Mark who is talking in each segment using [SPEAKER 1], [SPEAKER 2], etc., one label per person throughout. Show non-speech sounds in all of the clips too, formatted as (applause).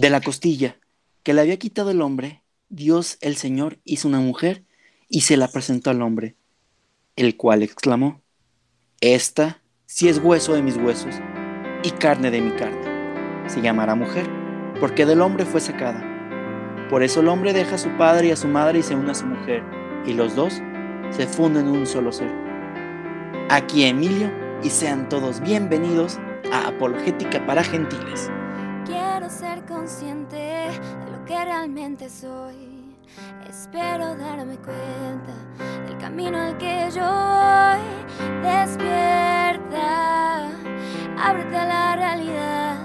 [SPEAKER 1] De la costilla que le había quitado el hombre, Dios el Señor hizo una mujer y se la presentó al hombre, el cual exclamó, Esta sí es hueso de mis huesos y carne de mi carne. Se llamará mujer, porque del hombre fue sacada. Por eso el hombre deja a su padre y a su madre y se une a su mujer, y los dos se funden en un solo ser. Aquí Emilio, y sean todos bienvenidos a Apologética para Gentiles.
[SPEAKER 2] Quiero ser consciente de lo que realmente soy. Espero darme cuenta del camino al que yo voy. Despierta, ábrete a la realidad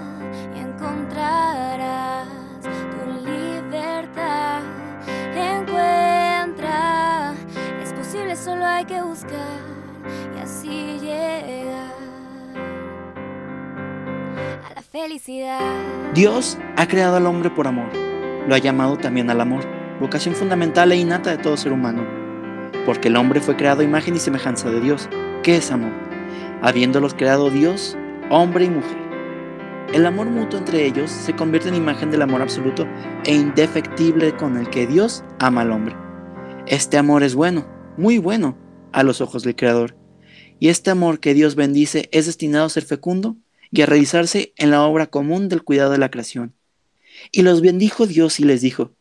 [SPEAKER 2] y encontrarás tu libertad. Encuentra, es posible, solo hay que buscar y así llegar
[SPEAKER 1] Dios ha creado al hombre por amor. Lo ha llamado también al amor, vocación fundamental e innata de todo ser humano. Porque el hombre fue creado imagen y semejanza de Dios. ¿Qué es amor? Habiéndolos creado Dios, hombre y mujer. El amor mutuo entre ellos se convierte en imagen del amor absoluto e indefectible con el que Dios ama al hombre. Este amor es bueno, muy bueno, a los ojos del Creador. Y este amor que Dios bendice es destinado a ser fecundo y realizarse en la obra común del cuidado de la creación. Y los bendijo Dios y les dijo,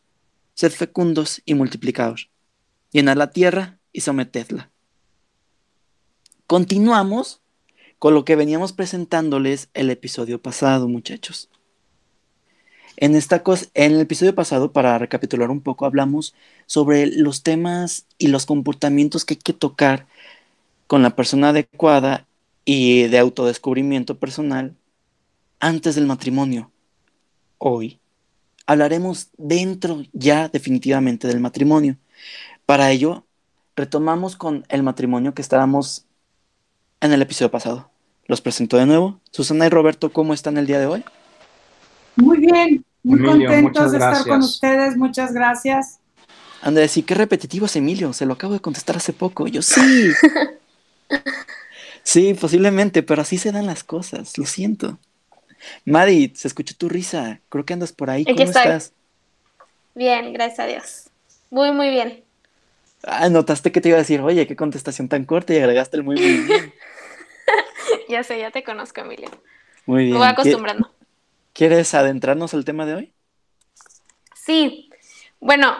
[SPEAKER 1] sed fecundos y multiplicaos, llenad la tierra y sometedla. Continuamos con lo que veníamos presentándoles el episodio pasado, muchachos. En, esta en el episodio pasado, para recapitular un poco, hablamos sobre los temas y los comportamientos que hay que tocar con la persona adecuada y de autodescubrimiento personal antes del matrimonio. Hoy hablaremos dentro ya definitivamente del matrimonio. Para ello, retomamos con el matrimonio que estábamos en el episodio pasado. Los presento de nuevo. Susana y Roberto, ¿cómo están el día de hoy?
[SPEAKER 3] Muy bien, muy contentos de estar con ustedes. Muchas gracias.
[SPEAKER 1] Andrés, sí, qué repetitivo es Emilio. Se lo acabo de contestar hace poco. Yo sí. (laughs) sí, posiblemente, pero así se dan las cosas. Lo siento. Madi, se escuchó tu risa. Creo que andas por ahí. ¿Cómo estás?
[SPEAKER 4] Bien, gracias a Dios. Muy, muy bien.
[SPEAKER 1] Ah, notaste que te iba a decir, oye, qué contestación tan corta y agregaste el muy, muy bien. (laughs)
[SPEAKER 4] ya sé, ya te conozco, Emilio.
[SPEAKER 1] Muy bien.
[SPEAKER 4] Me voy acostumbrando.
[SPEAKER 1] ¿Quieres adentrarnos al tema de hoy?
[SPEAKER 4] Sí. Bueno,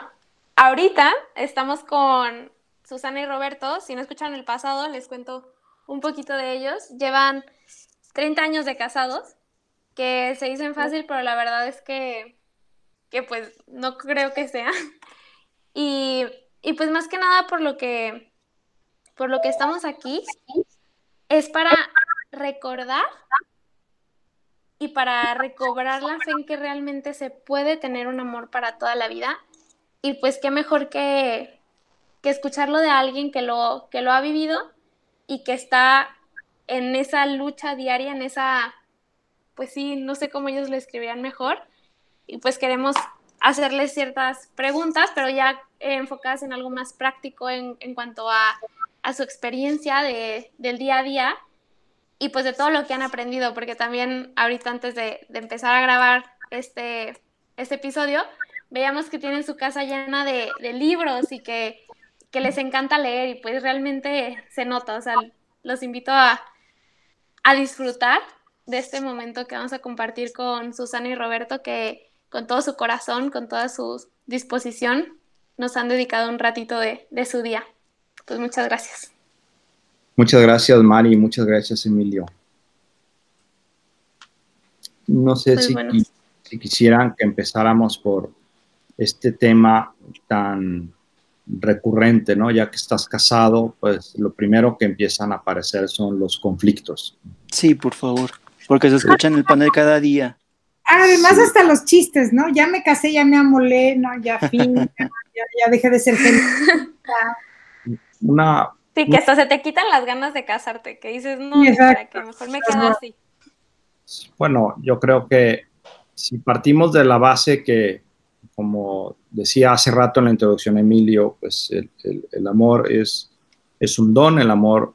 [SPEAKER 4] ahorita estamos con Susana y Roberto. Si no escuchan el pasado, les cuento un poquito de ellos. Llevan 30 años de casados, que se dicen fácil, pero la verdad es que, que pues no creo que sea. (laughs) Y, y pues más que nada por lo que, por lo que estamos aquí, es para recordar y para recobrar la fe en que realmente se puede tener un amor para toda la vida. Y pues qué mejor que, que escucharlo de alguien que lo, que lo ha vivido y que está en esa lucha diaria, en esa, pues sí, no sé cómo ellos lo escribirían mejor. Y pues queremos hacerles ciertas preguntas, pero ya enfocadas en algo más práctico en, en cuanto a, a, su experiencia de, del día a día y pues de todo lo que han aprendido, porque también ahorita antes de, de empezar a grabar este, este episodio, veíamos que tienen su casa llena de, de libros y que, que, les encanta leer y pues realmente se nota, o sea, los invito a, a disfrutar de este momento que vamos a compartir con Susana y Roberto, que con todo su corazón, con toda su disposición, nos han dedicado un ratito de, de su día. Pues muchas gracias.
[SPEAKER 5] Muchas gracias, Mari, muchas gracias, Emilio. No sé si, si, quisieran que empezáramos por este tema tan recurrente, ¿no? Ya que estás casado, pues lo primero que empiezan a aparecer son los conflictos.
[SPEAKER 1] Sí, por favor, porque se escuchan en el panel cada día.
[SPEAKER 3] Además, hasta los chistes, ¿no? Ya me casé, ya me amolé, ¿no? Ya fin, (laughs) ya, ya, dejé de ser feliz.
[SPEAKER 5] Una
[SPEAKER 4] Sí, que hasta se te quitan las ganas de casarte, que dices, no, para que mejor me quedo así.
[SPEAKER 5] Bueno, yo creo que si partimos de la base que, como decía hace rato en la introducción Emilio, pues el, el, amor es, es un don, el amor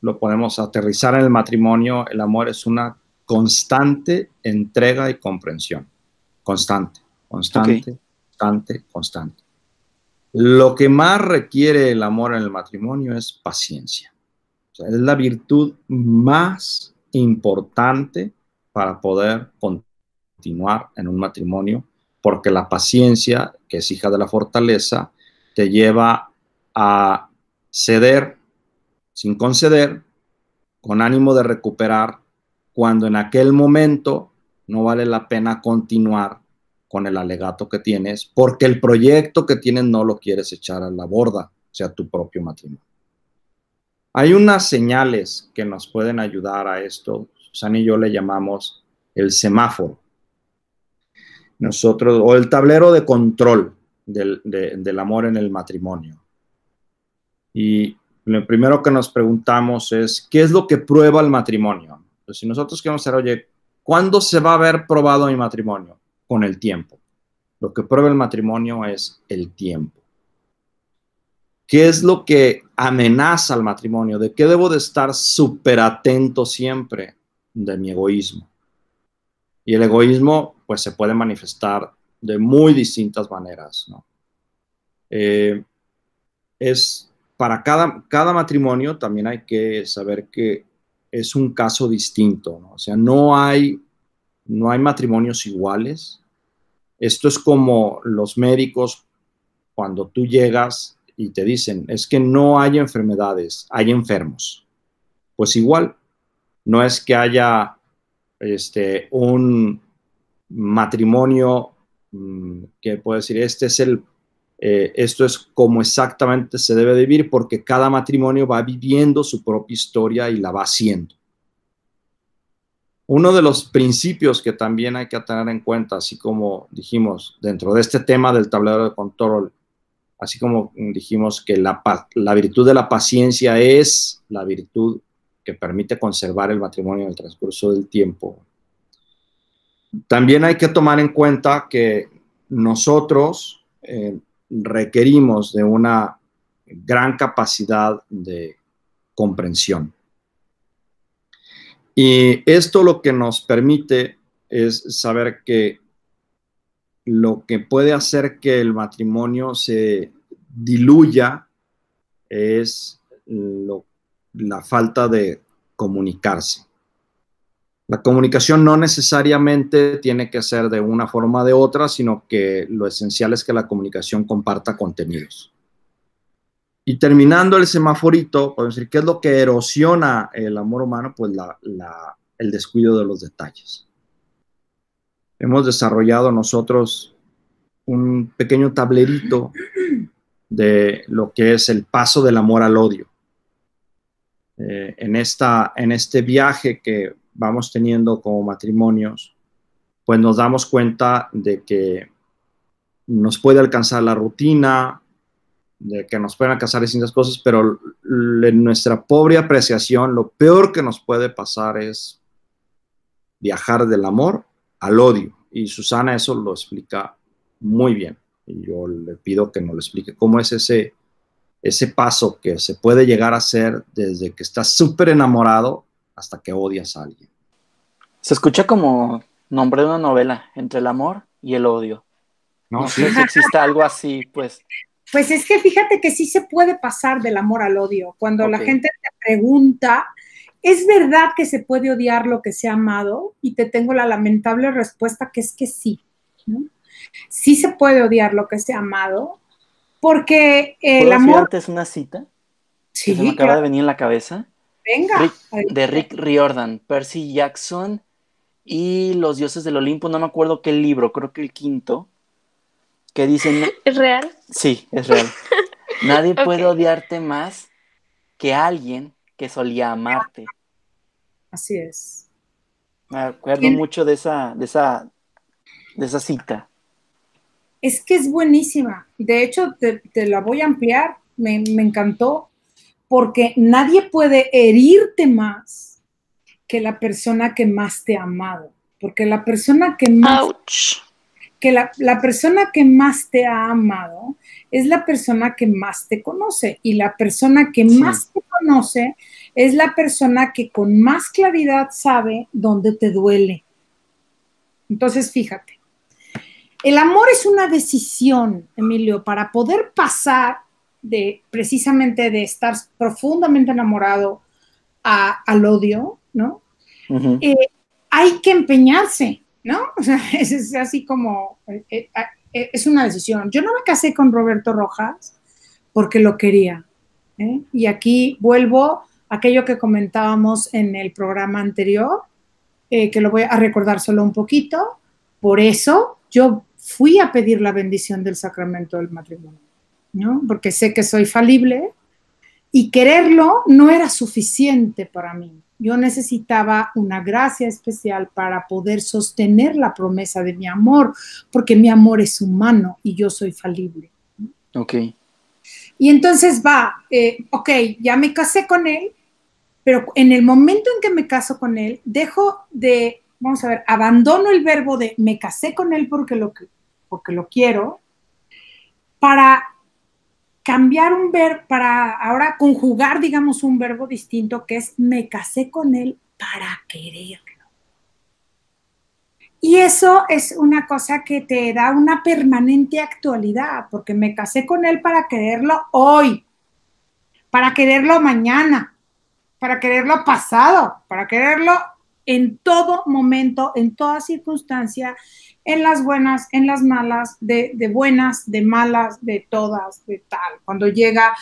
[SPEAKER 5] lo podemos aterrizar en el matrimonio, el amor es una constante entrega y comprensión. constante, constante, constante, constante. Lo que más requiere el amor en el matrimonio es paciencia. es la virtud más importante para poder continuar en un matrimonio, porque la paciencia, que es hija de la fortaleza, te lleva a ceder sin conceder, con ánimo de recuperar, cuando en aquel momento no vale la pena continuar con el alegato que tienes, porque el proyecto que tienes no lo quieres echar a la borda, sea tu propio matrimonio. Hay unas señales que nos pueden ayudar a esto. Susana y yo le llamamos el semáforo. Nosotros, o el tablero de control del, del amor en el matrimonio. Y lo primero que nos preguntamos es, ¿qué es lo que prueba el matrimonio? Pues si nosotros queremos saber, oye, ¿cuándo se va a haber probado mi matrimonio? Con el tiempo. Lo que prueba el matrimonio es el tiempo. ¿Qué es lo que amenaza al matrimonio? ¿De qué debo de estar súper atento siempre? De mi egoísmo. Y el egoísmo, pues, se puede manifestar de muy distintas maneras, ¿no? Eh, es para cada, cada matrimonio también hay que saber que es un caso distinto, ¿no? O sea, no hay, no hay matrimonios iguales. Esto es como los médicos cuando tú llegas y te dicen, es que no hay enfermedades, hay enfermos. Pues igual, no es que haya este, un matrimonio mm, que puede decir, este es el, eh, esto es como exactamente se debe vivir porque cada matrimonio va viviendo su propia historia y la va haciendo. Uno de los principios que también hay que tener en cuenta, así como dijimos dentro de este tema del tablero de control, así como dijimos que la virtud de la paciencia es la virtud que permite conservar el matrimonio en el transcurso del tiempo. También hay que tomar en cuenta que nosotros eh, requerimos de una gran capacidad de comprensión. Y esto lo que nos permite es saber que lo que puede hacer que el matrimonio se diluya es la falta de comunicarse. La comunicación no necesariamente tiene que ser de una forma o de otra, sino que lo esencial es que la comunicación comparta contenidos. Y terminando el semaforito, podemos decir, ¿qué es lo que erosiona el amor humano? Pues el descuido de los detalles hemos desarrollado nosotros un pequeño tablerito de lo que es el paso del amor al odio. Eh, en, esta, en este viaje que vamos teniendo como matrimonios, pues nos damos cuenta de que nos puede alcanzar la rutina, de que nos pueden alcanzar distintas cosas, pero en nuestra pobre apreciación, lo peor que nos puede pasar es viajar del amor al odio. Y Susana eso lo explica muy bien. Y yo le pido que nos lo explique cómo es ese, ese paso que se puede llegar a hacer desde que estás súper enamorado hasta que odias a alguien.
[SPEAKER 1] Se escucha como nombre de una novela, entre el amor y el odio. No, sé si existe algo así, pues.
[SPEAKER 3] Pues es que fíjate que sí se puede pasar del amor al odio. Cuando la gente te pregunta, ¿Es verdad que se puede odiar lo que se ha amado? Y te tengo la lamentable respuesta que es que sí. Sí se puede odiar lo que se ha amado, porque el amor...
[SPEAKER 1] es una cita? Sí. Que se me acaba de venir en la cabeza.
[SPEAKER 3] Venga.
[SPEAKER 1] de Rick Riordan, Percy Jackson y Los Dioses del Olimpo, no me acuerdo qué libro, creo que el quinto, que dicen... (laughs)
[SPEAKER 4] ¿Es real?
[SPEAKER 1] Sí, es real. Nadie (laughs) puede odiarte más que alguien que solía amarte.
[SPEAKER 3] Así es.
[SPEAKER 1] Me acuerdo mucho de esa, de esa, de esa cita.
[SPEAKER 3] Es que es buenísima. De hecho, te, la voy a ampliar. Me, encantó. Porque nadie puede herirte más que la persona que más te ha amado. Porque la persona que más. Que la, persona que más te ha amado es la persona que más te conoce. Y la persona que más te conoce es la persona que con más claridad sabe dónde te duele. Entonces, fíjate, El amor es una decisión, Emilio, para poder pasar de precisamente de estar profundamente enamorado al odio, ¿no? Eh, hay que empeñarse, ¿no? O sea, (laughs) es, así como, eh, eh, es una decisión. Yo no me casé con Roberto Rojas porque lo quería. Y aquí vuelvo a aquello que comentábamos en el programa anterior, que lo voy a recordar solo un poquito. Por eso yo fui a pedir la bendición del sacramento del matrimonio, ¿no? Porque sé que soy falible y quererlo no era suficiente para mí. Yo necesitaba una gracia especial para poder sostener la promesa de mi amor, porque mi amor es humano y yo soy falible.
[SPEAKER 1] Ok.
[SPEAKER 3] Y entonces va, eh, ok, ya me casé con él, pero en el momento en que me caso con él, dejo de, vamos a ver, abandono el verbo de me casé con él porque lo, porque lo quiero, para cambiar un verbo, para ahora conjugar, digamos, un verbo distinto que es me casé con él para quererlo. Y eso es una cosa que te da una permanente actualidad, porque me casé con él para quererlo hoy, para quererlo mañana, para quererlo pasado, para quererlo en todo momento, en toda circunstancia, en las buenas, en las malas, de, buenas, de malas, de todas, de tal. Cuando llega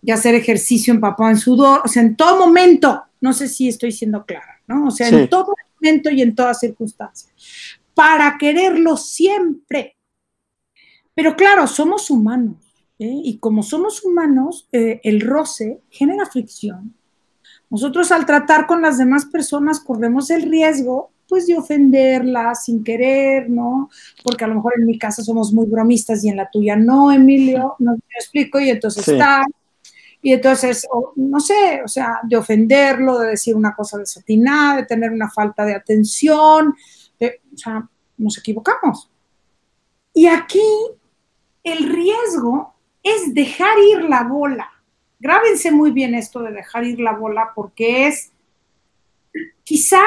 [SPEAKER 3] ya hacer ejercicio en papá en sudor, o sea, en todo momento, no sé si estoy siendo clara, ¿no? O sea, en todo momento y en toda circunstancia, para quererlo siempre. Pero claro, somos humanos, ¿eh? y como somos humanos, eh, el roce genera fricción, nosotros al tratar con las demás personas corremos el riesgo pues de ofenderlas sin querer, ¿no? Porque a lo mejor en mi casa somos muy bromistas y en la tuya no, Emilio, no te explico, y entonces está, y entonces, no sé, o sea, de ofenderlo, de decir una cosa desatinada, de tener una falta de atención, o sea, nos equivocamos. Y aquí el riesgo es dejar ir la bola. Grábense muy bien esto de dejar ir la bola porque es quizá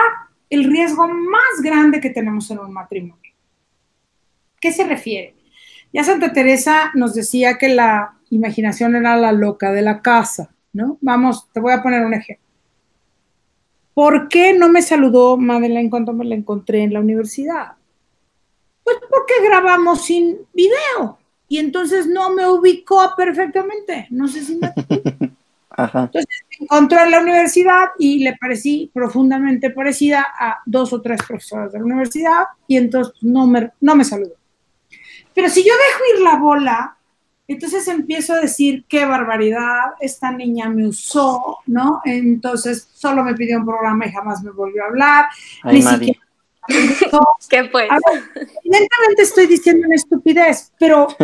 [SPEAKER 3] el riesgo más grande que tenemos en un matrimonio. ¿Qué se refiere? Ya Santa Teresa nos decía que la imaginación era la loca de la casa, ¿no? Vamos, te voy a poner un ejemplo. ¿Por qué no me saludó Madeleine cuando me la encontré en la universidad? Pues porque grabamos sin video y entonces no me ubicó perfectamente. No sé si me... (laughs) Entonces me encontró en la universidad y le parecí profundamente parecida a dos o tres profesoras de la universidad y entonces no me, no me saludó. Pero si yo dejo ir la bola, entonces empiezo a decir qué barbaridad, esta niña me usó, ¿no? Entonces solo me pidió un programa y jamás me volvió a hablar. ni siquiera (laughs)
[SPEAKER 4] ¿Qué pues?
[SPEAKER 3] evidentemente estoy diciendo una estupidez, pero (laughs)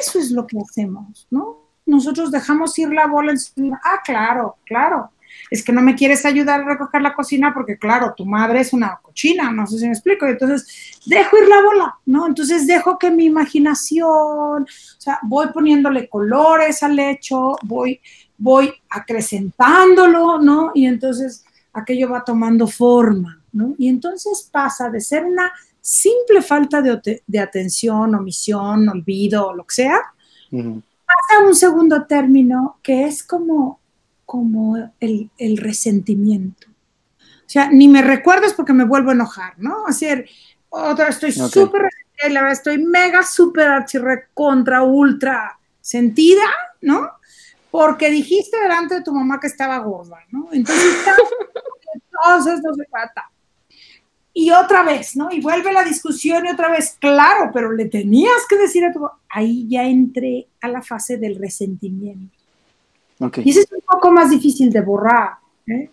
[SPEAKER 3] eso es lo que hacemos, ¿no? Nosotros dejamos ir la bola en Ah, claro, claro. Es que no me quieres ayudar a recoger la cocina porque, claro, tu madre es una cochina, no sé si me explico. Entonces, dejo ir la bola, ¿no? Entonces, dejo que mi imaginación, o sea, voy poniéndole colores al hecho, voy, voy acrecentándolo, ¿no? Y entonces, aquello va tomando forma, ¿no? Y entonces pasa de ser una simple falta de, atención, omisión, olvido, lo que sea, pasa un segundo término que es como, como el, resentimiento. O sea, ni me recuerdas porque me vuelvo a enojar, ¿no? O sea, otra estoy súper resentida la verdad estoy mega, súper contra, ultra sentida, ¿no? porque dijiste delante de tu mamá que estaba gorda, ¿no? Entonces, (laughs) entonces no se trata. Y otra vez, ¿no? Y vuelve la discusión y otra vez, claro, pero le tenías que decir a tu ahí ya entré a la fase del resentimiento. Okay. Y eso es un poco más difícil de borrar. ¿eh?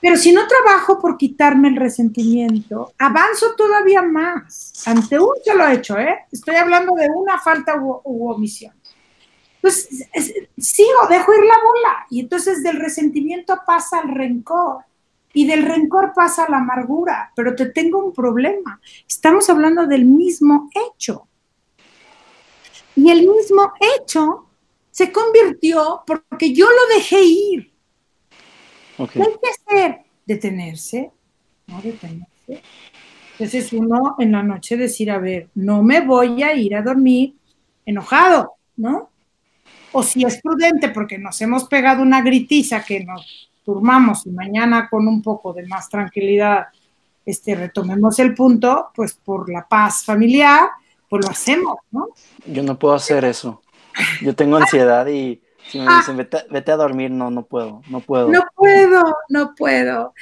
[SPEAKER 3] Pero si no trabajo por quitarme el resentimiento, avanzo todavía más. Ante un lo he hecho, ¿eh? Estoy hablando de una falta u omisión. Pues sigo, dejo ir la bola. Y entonces del resentimiento pasa al rencor. Y del rencor pasa a la amargura. Pero te tengo un problema. Estamos hablando del mismo hecho. Y el mismo hecho se convirtió porque yo lo dejé ir. ¿Qué hay que hacer? Detenerse, no detenerse. Entonces uno en la noche decir, a ver, no me voy a ir a dormir enojado, ¿no? O si es prudente porque nos hemos pegado una gritiza que nos turmamos y mañana con un poco de más tranquilidad este, retomemos el punto, pues por la paz familiar, pues lo hacemos, ¿no?
[SPEAKER 1] Yo no puedo hacer eso. Yo tengo ansiedad y si me dicen vete, vete a dormir, no, no puedo, no puedo.
[SPEAKER 3] No puedo, no puedo.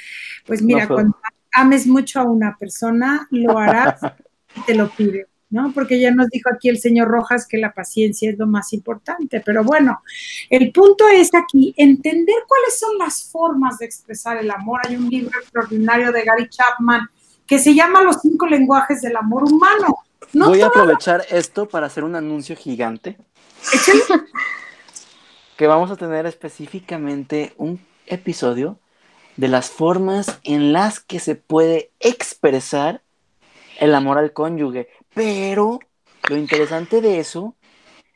[SPEAKER 3] Pues mira,
[SPEAKER 1] No puedo.
[SPEAKER 3] cuando ames mucho a una persona, lo harás (laughs) y te lo pide, ¿no? Porque ya nos dijo aquí el señor Rojas que la paciencia es lo más importante. Pero bueno, el punto es aquí entender cuáles son las formas de expresar el amor. Hay un libro extraordinario de Gary Chapman que se llama Los cinco lenguajes del amor humano. No
[SPEAKER 1] Voy a aprovechar esto para hacer un anuncio gigante. (laughs) que vamos a tener específicamente un episodio de las formas en las que se puede expresar el amor al cónyuge. Pero lo interesante de eso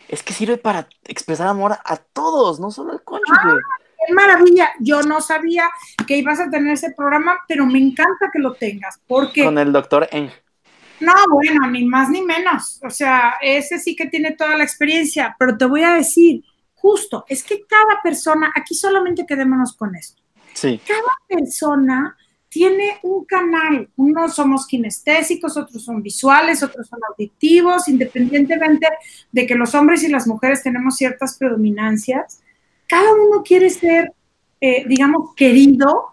[SPEAKER 1] es que sirve para expresar amor a todos, no solo al cónyuge.
[SPEAKER 3] ¡Qué maravilla! Yo no sabía que ibas a tener ese programa, pero me encanta que lo tengas, porque
[SPEAKER 1] Con el doctor Eng.
[SPEAKER 3] no, bueno, ni más ni menos. O sea, ese sí que tiene toda la experiencia, pero te voy a decir, justo, es que cada persona, aquí solamente quedémonos con esto,
[SPEAKER 1] Sí,
[SPEAKER 3] persona tiene un canal. Unos somos kinestésicos, otros son visuales, otros son auditivos, independientemente de que los hombres y las mujeres tenemos ciertas predominancias. Cada uno quiere ser, eh, digamos, querido.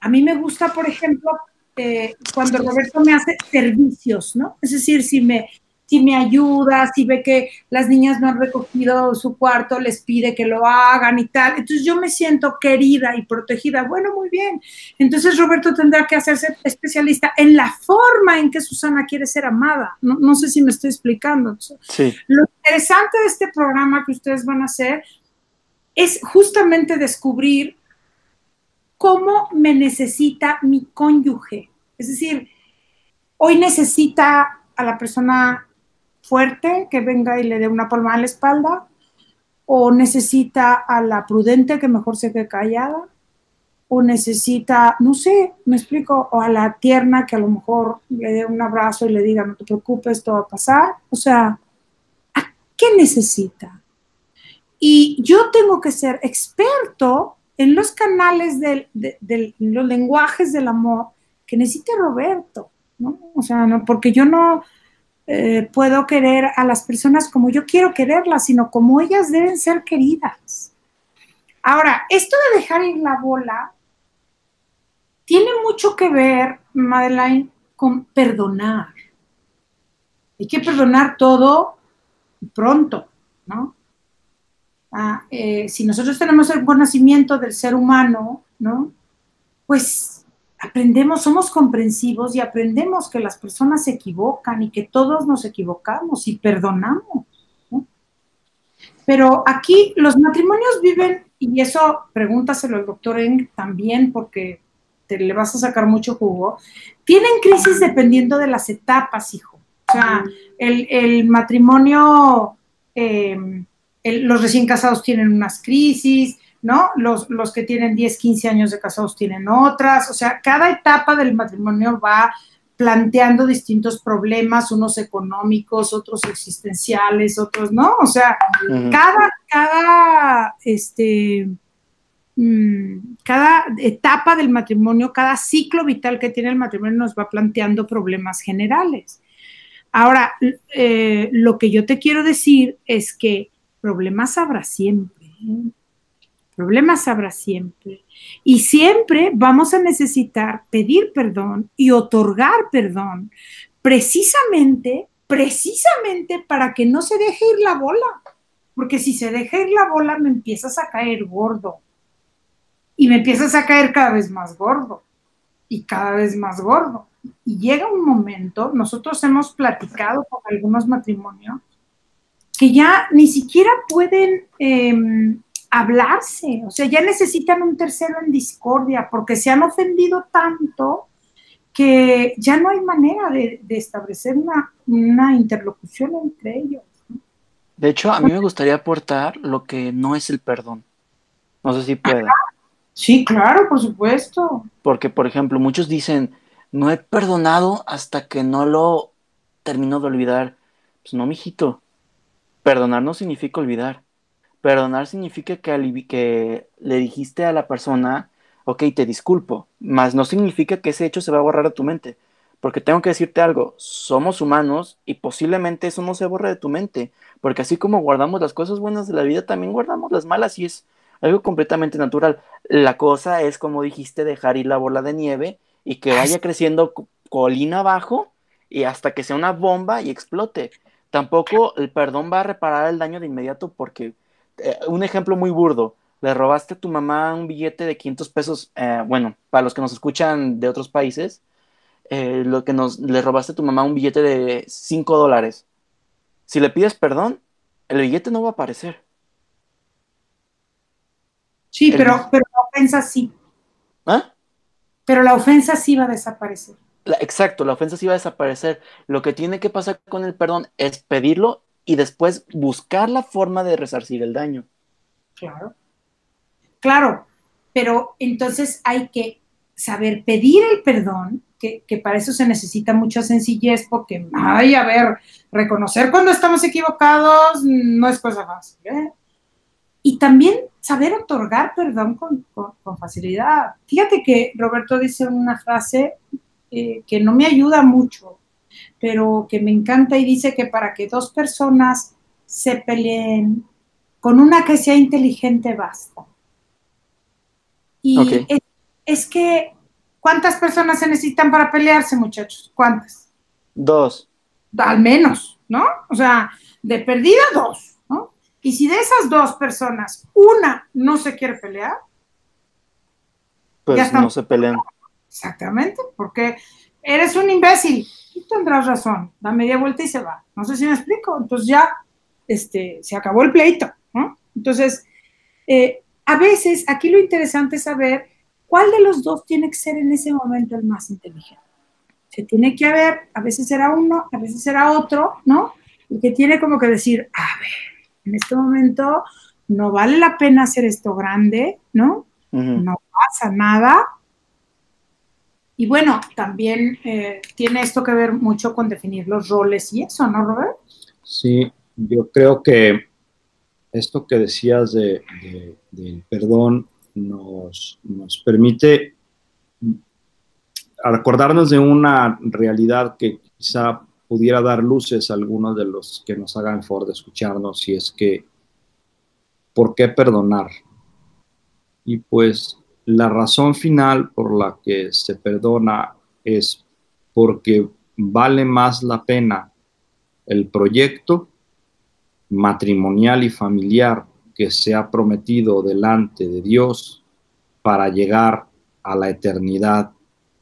[SPEAKER 3] A mí me gusta, por ejemplo, eh, cuando Roberto me hace servicios, ¿no? Es decir, si me, si me ayuda, si ve que las niñas no han recogido su cuarto, les pide que lo hagan y tal. Entonces yo me siento querida y protegida. Bueno, muy bien. Entonces Roberto tendrá que hacerse especialista en la forma en que Susana quiere ser amada. No, no sé si me estoy explicando.
[SPEAKER 1] sí.
[SPEAKER 3] Lo interesante de este programa que ustedes van a hacer es justamente descubrir cómo me necesita mi cónyuge. Es decir, hoy necesita a la persona fuerte que venga y le dé una palma en la espalda, o necesita a la prudente que mejor se quede callada, o necesita, no sé, me explico, o a la tierna que a lo mejor le dé un abrazo y le diga, no te preocupes, esto va a pasar. O sea, ¿a qué necesita? Y yo tengo que ser experto en los canales del, de, los lenguajes del amor que necesite Roberto, ¿no? O sea, no, porque yo no eh, puedo querer a las personas como yo quiero quererlas, sino como ellas deben ser queridas. Ahora, esto de dejar ir la bola tiene mucho que ver, Madeline, con perdonar. Hay que perdonar todo pronto, ¿no? Ah, eh, si nosotros tenemos el conocimiento del ser humano, ¿no? Pues aprendemos, somos comprensivos y aprendemos que las personas se equivocan y que todos nos equivocamos y perdonamos. ¿no? Pero aquí los matrimonios viven, y eso pregúntaselo al doctor Eng también, porque te le vas a sacar mucho jugo, tienen crisis dependiendo de las etapas, hijo. O sea, el, el matrimonio... Eh, el, los recién casados tienen unas crisis, ¿no? Los, los, que tienen 10, 15 años de casados tienen otras, o sea, cada etapa del matrimonio va planteando distintos problemas, unos económicos, otros existenciales, otros, ¿no? O sea, uh -huh. cada, cada, este, mmm, cada etapa del matrimonio, cada ciclo vital que tiene el matrimonio nos va planteando problemas generales. Ahora, eh, lo que yo te quiero decir es que problemas habrá siempre. ¿eh? Problemas habrá siempre. Y siempre vamos a necesitar pedir perdón y otorgar perdón, precisamente, precisamente para que no se deje ir la bola. Porque si se deja ir la bola, me empiezas a caer gordo. Y me empiezas a caer cada vez más gordo. Y cada vez más gordo. Y llega un momento, nosotros hemos platicado con algunos matrimonios, que ya ni siquiera pueden eh, hablarse, o sea, ya necesitan un tercero en discordia porque se han ofendido tanto que ya no hay manera de, de establecer una, una, interlocución entre ellos.
[SPEAKER 1] De hecho, a mí me gustaría aportar lo que no es el perdón. No sé si pueda.
[SPEAKER 3] Sí, claro, por supuesto.
[SPEAKER 1] Porque, por ejemplo, muchos dicen, no he perdonado hasta que no lo termino de olvidar. Pues no, mijito. Perdonar no significa olvidar. Perdonar significa que, que le dijiste a la persona, ok, te disculpo, mas no significa que ese hecho se va a borrar de tu mente. Porque tengo que decirte algo, somos humanos y posiblemente eso no se borre de tu mente. Porque así como guardamos las cosas buenas de la vida, también guardamos las malas y es algo completamente natural. La cosa es, como dijiste, dejar ir la bola de nieve y que vaya creciendo colina abajo y hasta que sea una bomba y explote. Tampoco el perdón va a reparar el daño de inmediato porque, eh, un ejemplo muy burdo, le robaste a tu mamá un billete de 500 pesos, eh, bueno, para los que nos escuchan de otros países, eh, lo que nos, le robaste a tu mamá un billete de 5 dólares. Si le pides perdón, el billete no va a aparecer.
[SPEAKER 3] Sí, pero, pero la ofensa sí.
[SPEAKER 1] ¿Ah?
[SPEAKER 3] Pero la ofensa sí va a desaparecer.
[SPEAKER 1] exacto, la ofensa sí va a desaparecer. Lo que tiene que pasar con el perdón es pedirlo y después buscar la forma de resarcir el daño.
[SPEAKER 3] Claro. Claro, pero entonces hay que saber pedir el perdón, que, que, para eso se necesita mucha sencillez, porque, ay, a ver, reconocer cuando estamos equivocados no es cosa fácil. ¿eh? Y también saber otorgar perdón con, facilidad. Fíjate que Roberto dice una frase eh, que no me ayuda mucho, pero que me encanta y dice que para que dos personas se peleen, con una que sea inteligente basta. Y es, que, ¿cuántas personas se necesitan para pelearse, muchachos? ¿Cuántas?
[SPEAKER 1] Dos.
[SPEAKER 3] Al menos, ¿no? O sea, de perdida dos, ¿no? Y si de esas dos personas una no se quiere pelear,
[SPEAKER 1] pues no se pelean.
[SPEAKER 3] Exactamente, porque eres un imbécil y tendrás razón, da media vuelta y se va. No sé si me explico. Entonces ya este, se acabó el pleito, ¿no? Entonces, eh, a veces aquí lo interesante es saber cuál de los dos tiene que ser en ese momento el más inteligente. Se tiene que haber, a veces será uno, a veces será otro, ¿no? Y que tiene como que decir, a ver, en este momento no vale la pena hacer esto grande, ¿no? No pasa nada. Y bueno, también eh, tiene esto que ver mucho con definir los roles y eso, ¿no, Robert?
[SPEAKER 5] Sí, yo creo que esto que decías de, del perdón nos, permite acordarnos de una realidad que quizá pudiera dar luces a algunos de los que nos hagan favor de escucharnos, y es que, ¿por qué perdonar? Y pues la razón final por la que se perdona es porque vale más la pena el proyecto matrimonial y familiar que se ha prometido delante de Dios para llegar a la eternidad,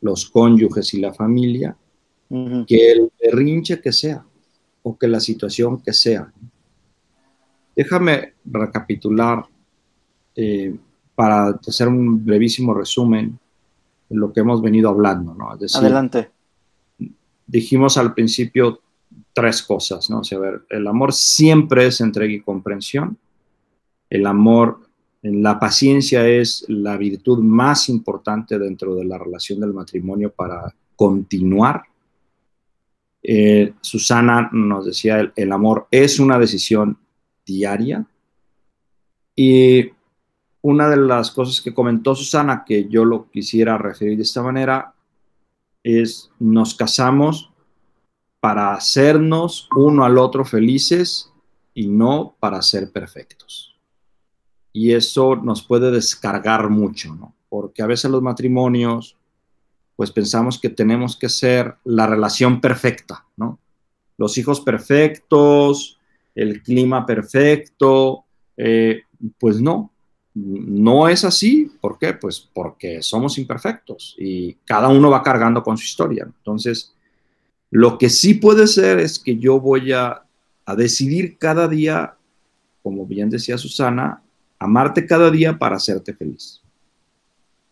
[SPEAKER 5] los cónyuges y la familia, que el berrinche que sea o que la situación que sea. Déjame recapitular eh, para hacer un brevísimo resumen de lo que hemos venido hablando. ¿no?
[SPEAKER 1] Adelante.
[SPEAKER 5] Dijimos al principio tres cosas, ¿no? O sea, a ver, el amor siempre es entrega y comprensión. El amor, la paciencia es la virtud más importante dentro de la relación del matrimonio para continuar. Eh, Susana nos decía, el, el amor es una decisión diaria. Y una de las cosas que comentó Susana, que yo lo quisiera referir de esta manera, es nos casamos para hacernos uno al otro felices y no para ser perfectos. Y eso nos puede descargar mucho, ¿no? Porque a veces los matrimonios, pues pensamos que tenemos que ser la relación perfecta, ¿no? Los hijos perfectos, el clima perfecto, eh, pues no, no es así. ¿Por qué? Pues porque somos imperfectos y cada uno va cargando con su historia. Entonces, lo que sí puede ser es que yo voy a, decidir cada día, como bien decía Susana, amarte cada día para hacerte feliz.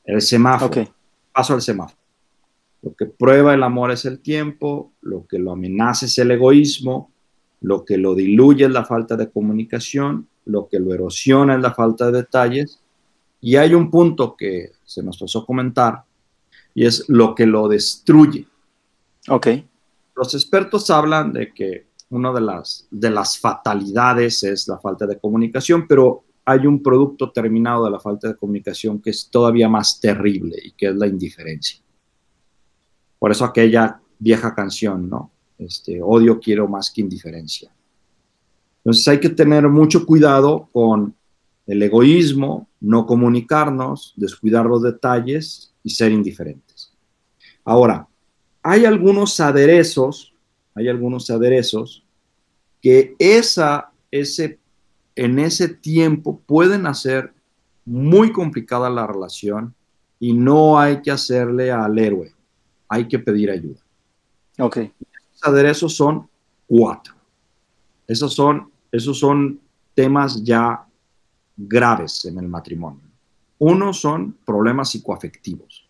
[SPEAKER 5] El semáforo. Paso al semáforo. Lo que prueba el amor es el tiempo, lo que lo amenaza es el egoísmo, lo que lo diluye es la falta de comunicación, lo que lo erosiona es la falta de detalles. Y hay un punto que se nos pasó comentar, y es lo que lo destruye.
[SPEAKER 1] Ok.
[SPEAKER 5] Los expertos hablan de que una de las, de las fatalidades es la falta de comunicación, pero hay un producto terminado de la falta de comunicación que es todavía más terrible y que es la indiferencia. Por eso aquella vieja canción, ¿no? Este, odio quiero más que indiferencia. Entonces hay que tener mucho cuidado con el egoísmo, no comunicarnos, descuidar los detalles y ser indiferentes. Ahora, hay algunos aderezos, hay algunos aderezos que esa, ese, en ese tiempo pueden hacer muy complicada la relación y no hay que hacerle al héroe, hay que pedir ayuda.
[SPEAKER 1] Ok.
[SPEAKER 5] Los aderezos son cuatro. Esos son, esos son temas ya graves en el matrimonio. Uno son problemas psicoafectivos.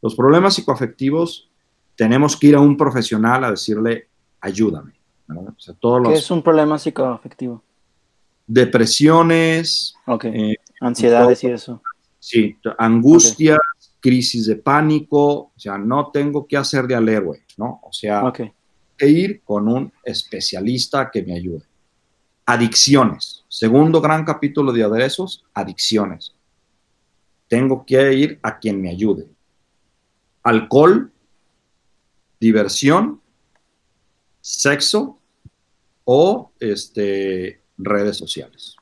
[SPEAKER 5] Los problemas psicoafectivos tenemos que ir a un profesional a decirle, ayúdame.
[SPEAKER 1] todos ¿Qué es un problema psicoafectivo?
[SPEAKER 5] Depresiones.
[SPEAKER 1] Eh, Ansiedades y eso.
[SPEAKER 5] Sí, angustias, crisis de pánico. O sea, no tengo que hacer de al héroe, ¿no? O sea, que ir con un especialista que me ayude. Adicciones. Segundo gran capítulo de aderezos, adicciones. Tengo que ir a quien me ayude. Alcohol, diversión, sexo o este, redes sociales.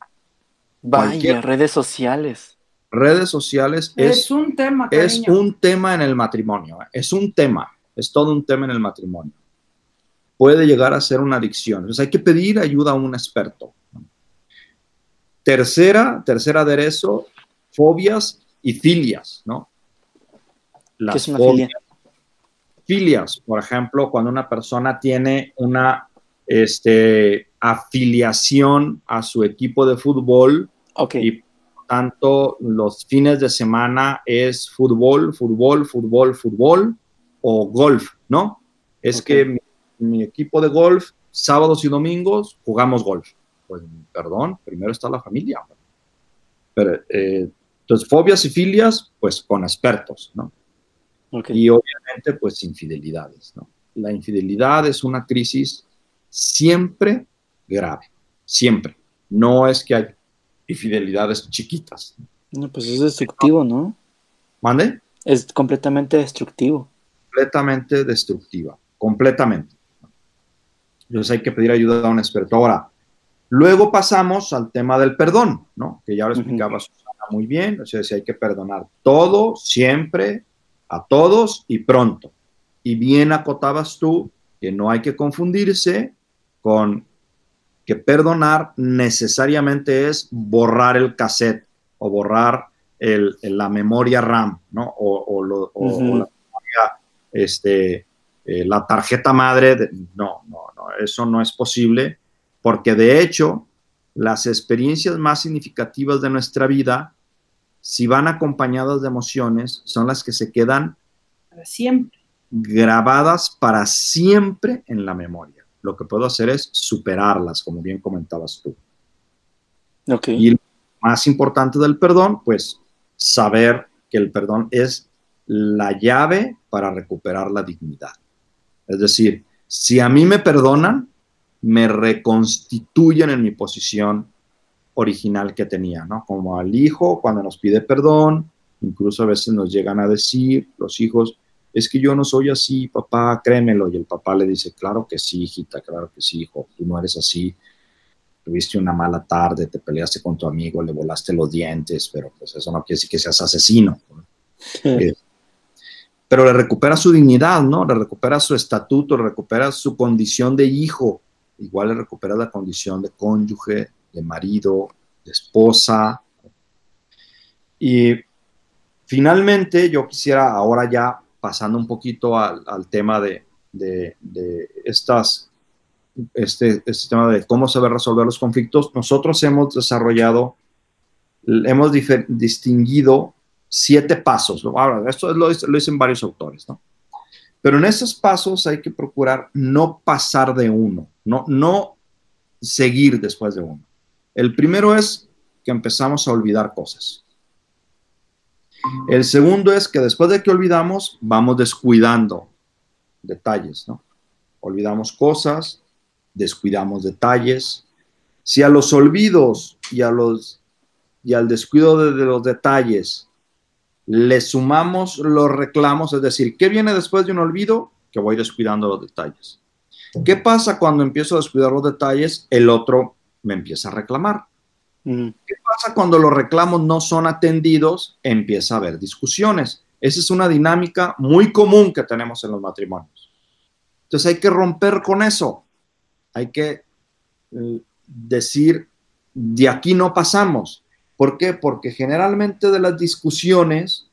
[SPEAKER 1] Vaya, redes sociales.
[SPEAKER 5] Redes sociales
[SPEAKER 3] es, un tema.
[SPEAKER 5] Es un tema en el matrimonio. Es un tema. Es todo un tema en el matrimonio puede llegar a ser una adicción. Entonces hay que pedir ayuda a un experto. Tercera, tercer aderezo, fobias y filias, ¿no?
[SPEAKER 1] Las ¿Qué es una filia?
[SPEAKER 5] Filias, por ejemplo, cuando una persona tiene una este, afiliación a su equipo de fútbol
[SPEAKER 1] okay.
[SPEAKER 5] y por tanto los fines de semana es fútbol, fútbol, fútbol, fútbol o golf, ¿no? Es que mi equipo de golf, sábados y domingos jugamos golf. Pues, perdón, primero está la familia. Pero, eh, entonces, fobias y filias, pues con expertos, ¿no? Y obviamente, pues infidelidades, ¿no? La infidelidad es una crisis siempre grave, siempre. No es que hay infidelidades chiquitas.
[SPEAKER 1] No, pues es destructivo, ¿no?
[SPEAKER 5] ¿Mande?
[SPEAKER 1] Es completamente destructivo.
[SPEAKER 5] Completamente destructiva, completamente. Entonces hay que pedir ayuda a un experto. Ahora, luego pasamos al tema del perdón, ¿no? Que ya lo explicaba Susana muy bien. O sea, si hay que perdonar todo, siempre, a todos y pronto. Y bien acotabas tú que no hay que confundirse con que perdonar necesariamente es borrar el cassette o borrar el, la memoria RAM, ¿no? O, la memoria, este, eh, la tarjeta madre. no, no, eso no es posible, porque de hecho, las experiencias más significativas de nuestra vida, si van acompañadas de emociones, son las que se quedan
[SPEAKER 3] para siempre.
[SPEAKER 5] grabadas para siempre en la memoria. Lo que puedo hacer es superarlas, como bien comentabas tú. Y lo más importante del perdón, pues saber que el perdón es la llave para recuperar la dignidad. Es decir, si a mí me perdonan, me reconstituyen en mi posición original que tenía, ¿no? Como al hijo, cuando nos pide perdón, incluso a veces nos llegan a decir los hijos, es que yo no soy así, papá, créemelo. Y el papá le dice, claro que sí, hijita, claro que sí, hijo, tú no eres así. Tuviste una mala tarde, te peleaste con tu amigo, le volaste los dientes, pero pues eso no quiere decir que seas asesino. Eh, pero le recupera su dignidad, ¿no? Le recupera su estatuto, le recupera su condición de hijo, igual le recupera la condición de cónyuge, de marido, de esposa. Y finalmente yo quisiera ahora ya pasando un poquito al, tema de, estas, este, este tema de cómo saber resolver los conflictos, nosotros hemos desarrollado, hemos distinguido siete pasos. Ahora, esto lo, dicen varios autores, ¿no? Pero en esos pasos hay que procurar no pasar de uno, no, no seguir después de uno. El primero es que empezamos a olvidar cosas. El segundo es que después de que olvidamos, vamos descuidando detalles, ¿no? Olvidamos cosas, descuidamos detalles. Si a los olvidos y, a los, y al descuido de, de los detalles le sumamos los reclamos, es decir, ¿qué viene después de un olvido? Que voy descuidando los detalles. ¿Qué pasa cuando empiezo a descuidar los detalles? El otro me empieza a reclamar.
[SPEAKER 1] Mm,
[SPEAKER 5] ¿Qué pasa cuando los reclamos no son atendidos? Empieza a haber discusiones. Esa es una dinámica muy común que tenemos en los matrimonios. Entonces hay que romper con eso. Hay que eh, decir, de aquí no pasamos. ¿Por qué? Porque generalmente de las discusiones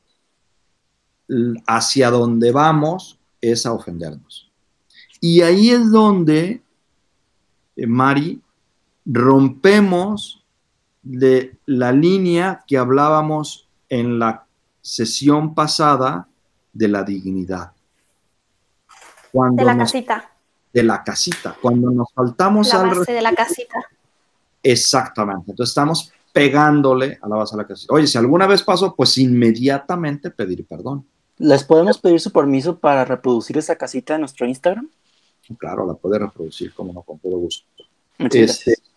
[SPEAKER 5] hacia donde vamos es a ofendernos. Y ahí es donde, eh, Mari, rompemos de la línea que hablábamos en la sesión pasada de la dignidad. Cuando
[SPEAKER 4] De la
[SPEAKER 5] nos-
[SPEAKER 4] casita,
[SPEAKER 5] de la casita. Cuando nos faltamos
[SPEAKER 4] la
[SPEAKER 5] al
[SPEAKER 4] base de la casita.
[SPEAKER 5] Exactamente. Entonces estamos pegándole a la base de la casita. Oye, si alguna vez pasó, pues inmediatamente pedir perdón.
[SPEAKER 1] ¿Les podemos pedir su permiso para reproducir esa casita en nuestro Instagram?
[SPEAKER 5] Claro, la puede reproducir como no, con todo gusto.
[SPEAKER 1] Muchas
[SPEAKER 5] Este,
[SPEAKER 1] gracias.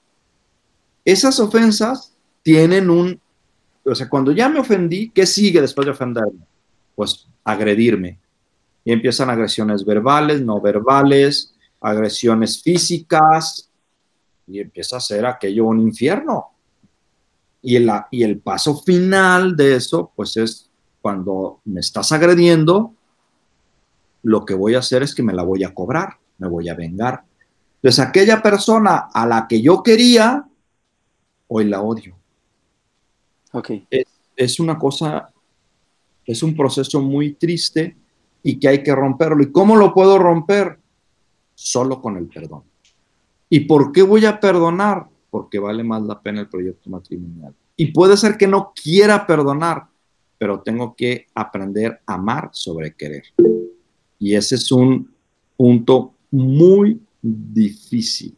[SPEAKER 5] esas ofensas tienen un, o sea, cuando ya me ofendí, ¿qué sigue después de ofenderme? Pues agredirme. Y empiezan agresiones verbales, no verbales, agresiones físicas, y empieza a ser aquello un infierno. Y el, y el paso final de eso, pues es cuando me estás agrediendo, lo que voy a hacer es que me la voy a cobrar, me voy a vengar. Entonces, aquella persona a la que yo quería, hoy la odio.
[SPEAKER 1] Ok.
[SPEAKER 5] Es una cosa, es un proceso muy triste y que hay que romperlo. ¿Y cómo lo puedo romper? Solo con el perdón. ¿Y por qué voy a perdonar? Porque vale más la pena el proyecto matrimonial. Y puede ser que no quiera perdonar, pero tengo que aprender a amar sobre querer. Y ese es un punto muy difícil,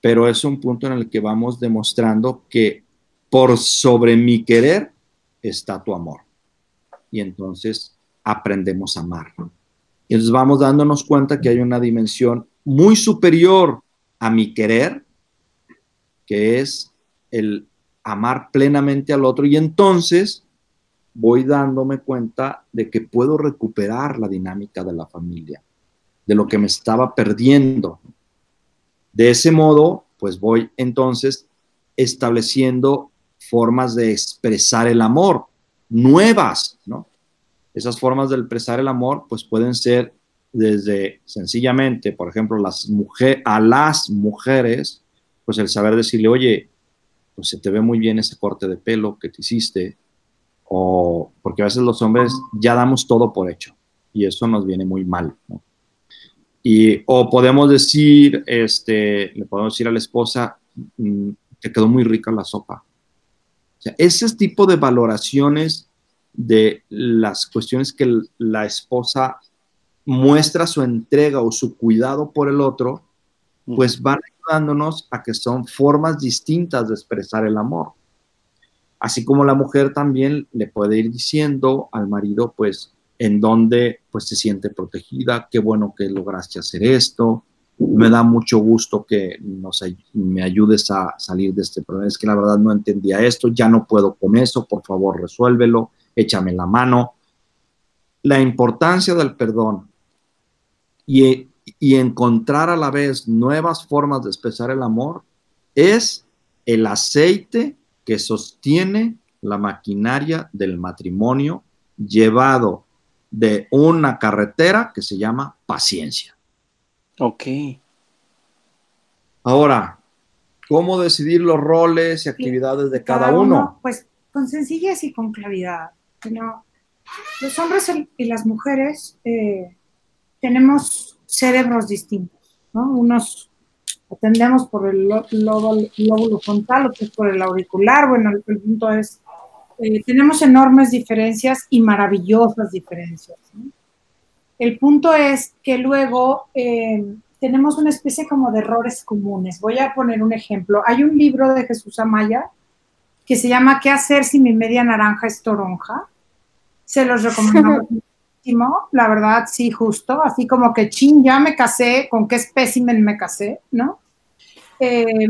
[SPEAKER 5] pero es un punto en el que vamos demostrando que por sobre mi querer está tu amor. Y entonces aprendemos a amar. Y entonces vamos dándonos cuenta que hay una dimensión muy superior a mi querer, que es el amar plenamente al otro. Y entonces voy dándome cuenta de que puedo recuperar la dinámica de la familia, de lo que me estaba perdiendo. De ese modo, pues voy entonces estableciendo formas de expresar el amor, nuevas, ¿no? Esas formas de expresar el amor, pues pueden ser desde sencillamente, por ejemplo, a las mujeres, pues el saber decirle, oye, pues se te ve muy bien ese corte de pelo que te hiciste, o porque a veces los hombres ya damos todo por hecho y eso nos viene muy mal, ¿no? Y, o podemos decir, este, le podemos decir a la esposa, mm, te quedó muy rica la sopa. O sea, ese tipo de valoraciones de las cuestiones que la esposa muestra su entrega o su cuidado por el otro, pues van ayudándonos a que son formas distintas de expresar el amor. Así como la mujer también le puede ir diciendo al marido, pues, en donde pues se siente protegida, qué bueno que lograste hacer esto, me da mucho gusto que nos, me ayudes a salir de este problema, es que la verdad no entendía esto, ya no puedo con eso, por favor resuélvelo, échame la mano. La importancia del perdón y, y encontrar a la vez nuevas formas de expresar el amor es el aceite que sostiene la maquinaria del matrimonio llevado de una carretera que se llama paciencia.
[SPEAKER 1] Ok.
[SPEAKER 5] Ahora, ¿cómo decidir los roles y actividades de cada, cada uno? uno?
[SPEAKER 3] Pues con sencillez y con claridad. ¿no? Los hombres y las mujeres eh, tenemos cerebros distintos, ¿no? Unos atendemos por el lóbulo frontal, otros por el auricular. Bueno, el, punto es, eh, tenemos enormes diferencias y maravillosas diferencias. El punto es que luego eh, tenemos una especie como de errores comunes. Voy a poner un ejemplo. Hay un libro de Jesús Amaya que se llama ¿Qué hacer si mi media naranja es toronja? se los recomendamos (laughs) la verdad, sí, justo, así como que, chin, ya me casé, ¿con qué espécimen me casé? ¿No? Eh,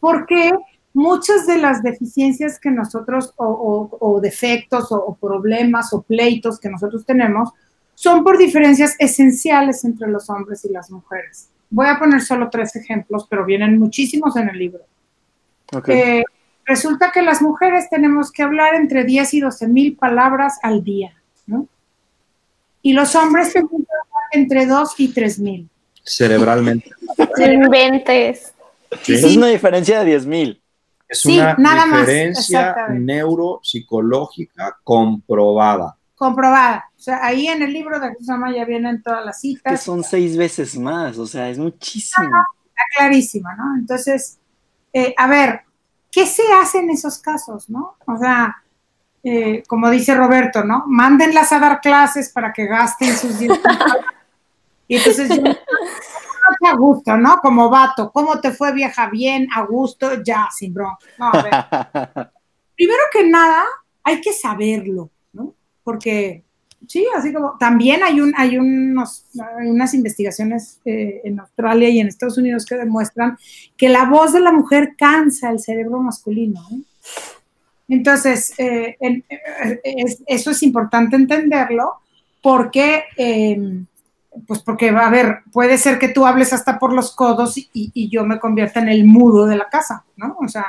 [SPEAKER 3] porque muchas de las deficiencias que nosotros, o, defectos, o, problemas, o pleitos que nosotros tenemos, son por diferencias esenciales entre los hombres y las mujeres. Voy a poner solo tres ejemplos, pero vienen muchísimos en el libro. Eh, resulta que las mujeres tenemos que hablar entre 10 y 12 mil palabras al día. Y los hombres entre 2 y 3 mil.
[SPEAKER 5] Cerebralmente. (laughs)
[SPEAKER 4] Inventes.
[SPEAKER 1] Es una diferencia de 10 mil.
[SPEAKER 5] Es una diferencia neuropsicológica comprobada.
[SPEAKER 3] Comprobada. O sea, ahí en el libro de Jesús ya vienen todas las citas.
[SPEAKER 1] Que son seis veces más, o sea, es muchísimo.
[SPEAKER 3] está clarísimo, ¿no? Entonces, eh, a ver, ¿qué se hace en esos casos, no? O sea, eh, como dice Roberto, ¿no? Mándenlas a dar clases para que gasten sus días. y entonces yo, a gusto, ¿no? Como vato, ¿cómo te fue vieja? Bien, a gusto, ya, sin bronca. No, a ver. (laughs) Primero que nada, hay que saberlo, ¿no? Porque, sí, así como, también hay, un, hay, unos, unas investigaciones eh, en Australia y en Estados Unidos que demuestran que la voz de la mujer cansa el cerebro masculino, ¿eh? Entonces, eh, eso es importante entenderlo porque pues porque, a ver, puede ser que tú hables hasta por los codos y, yo me convierta en el mudo de la casa, ¿no? O sea,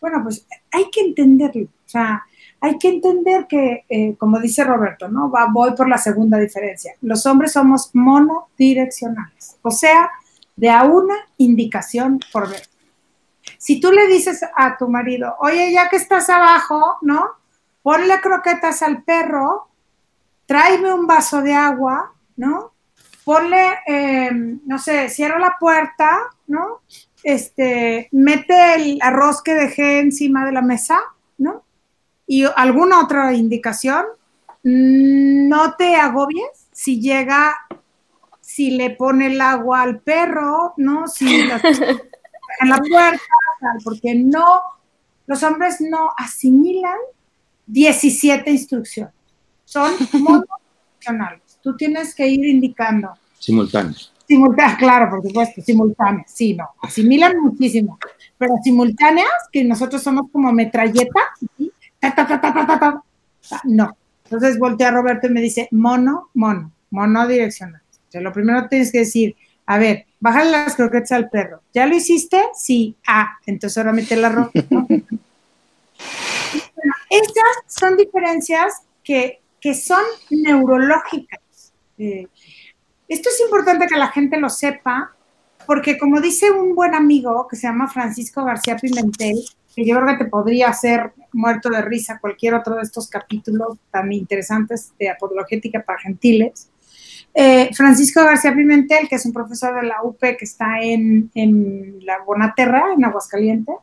[SPEAKER 3] bueno, pues hay que entenderlo, o sea, hay que entender que, eh, como dice Roberto, ¿no? Va, voy por la segunda diferencia. Los hombres somos monodireccionales, o sea, de a una indicación por ver. Si tú le dices a tu marido, oye, ya que estás abajo, ¿no? Ponle croquetas al perro, tráeme un vaso de agua, ¿no? ponle, eh, no sé, cierra la puerta, ¿no? Este, mete el arroz que dejé encima de la mesa, ¿no? Y alguna otra indicación, no te agobies si llega, si le pone el agua al perro, ¿no? Si la, (laughs) en la puerta, porque no, los hombres no asimilan 17 instrucciones, son (laughs) monofuncionales tú tienes que ir indicando.
[SPEAKER 5] Simultáneos.
[SPEAKER 3] Simultáneas, claro, por supuesto, simultáneas, sí, no, asimilan muchísimo, pero simultáneas, que nosotros somos como metralleta, no. Entonces voltea Roberto y me dice, mono, mono, mono direccional. O lo primero tienes que decir, a ver, bájale las croquetas al perro. ¿Ya lo hiciste? Sí. Ah, entonces ahora mete la ropa. estas son diferencias que, que son neurológicas. Eh, esto es importante que la gente lo sepa, porque como dice un buen amigo que se llama Francisco García Pimentel, que yo creo que te podría hacer muerto de risa cualquier otro de estos capítulos tan interesantes de apologética para gentiles. Eh, Francisco García Pimentel, que es un profesor de la UP que está en, la Bonaterra, en Aguascalientes,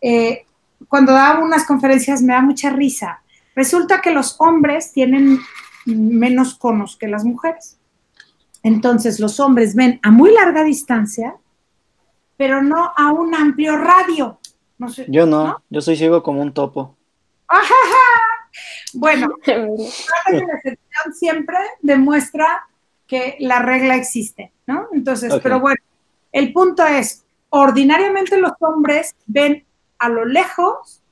[SPEAKER 3] eh, cuando da unas conferencias me da mucha risa. Resulta que los hombres tienen menos conos que las mujeres. Entonces los hombres ven a muy larga distancia, pero no a un amplio radio. No sé,
[SPEAKER 1] yo no, yo soy ciego como un topo. (laughs)
[SPEAKER 3] Bueno, (laughs) la excepción siempre demuestra que la regla existe, ¿no? Entonces, pero bueno, el punto es, ordinariamente los hombres ven a lo lejos,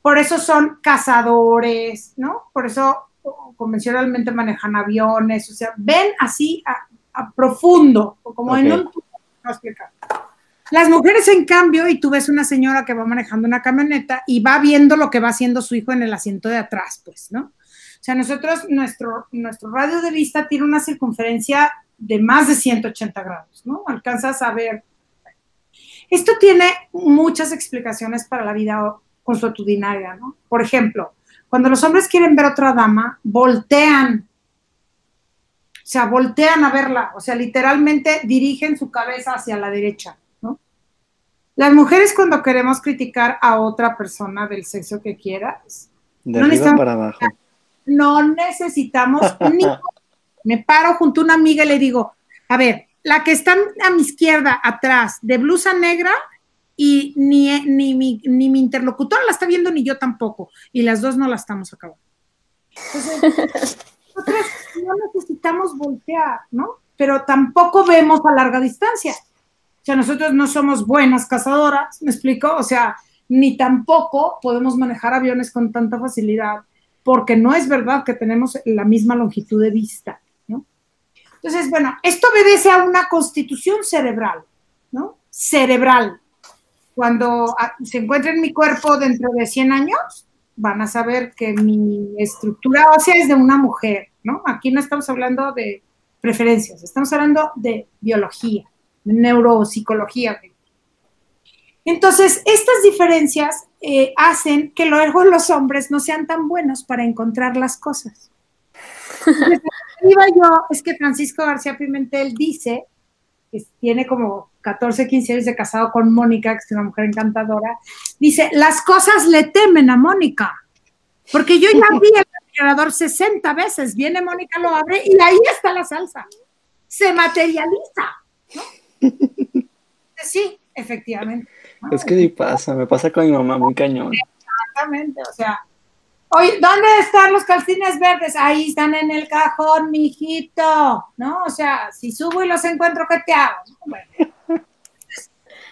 [SPEAKER 3] por eso son cazadores, ¿no? Por eso convencionalmente manejan aviones, o sea, ven así a, profundo, como en un... Las mujeres, en cambio, y tú ves una señora que va manejando una camioneta y va viendo lo que va haciendo su hijo en el asiento de atrás, pues, ¿no? O sea, nosotros, nuestro, nuestro radio de vista tiene una circunferencia de más de 180 grados, ¿no? Alcanzas a ver. Esto tiene muchas explicaciones para la vida consuetudinaria, ¿no? Por ejemplo, cuando los hombres quieren ver otra dama, voltean. O sea, voltean a verla. O sea, literalmente dirigen su cabeza hacia la derecha. Las mujeres cuando queremos criticar a otra persona del sexo que quieras,
[SPEAKER 1] de no arriba para abajo.
[SPEAKER 3] No necesitamos (laughs) ni me paro junto a una amiga y le digo, a ver, la que está a mi izquierda atrás de blusa negra y ni, ni, mi, ni mi interlocutor la está viendo ni yo tampoco. Y las dos no la estamos acabando. Entonces, (laughs) nosotros no necesitamos voltear, ¿no? Pero tampoco vemos a larga distancia. O sea, nosotros no somos buenas cazadoras, ¿me explico? O sea, ni tampoco podemos manejar aviones con tanta facilidad, porque no es verdad que tenemos la misma longitud de vista, ¿no? Entonces, bueno, esto obedece a una constitución cerebral, ¿no? Cerebral. Cuando ah, se encuentre en mi cuerpo dentro de 100 años, van a saber que mi estructura ósea es de una mujer, ¿no? Aquí no estamos hablando de preferencias, estamos hablando de biología, neuropsicología. Entonces, estas diferencias eh, hacen que luego los hombres no sean tan buenos para encontrar las cosas. Iba yo, es que Francisco García Pimentel dice, que tiene como 14, 15 años de casado con Mónica, que es una mujer encantadora, dice, las cosas le temen a Mónica, porque yo ya vi el refrigerador 60 veces, viene Mónica, lo abre y ahí está la salsa, se materializa. Sí, efectivamente.
[SPEAKER 1] Es que sí pasa, me pasa con mi mamá muy cañón.
[SPEAKER 3] Exactamente, o sea, oye, ¿dónde están los calcines verdes? Ahí están en el cajón, mijito, ¿no? O sea, si subo y los encuentro, ¿qué te hago? Bueno.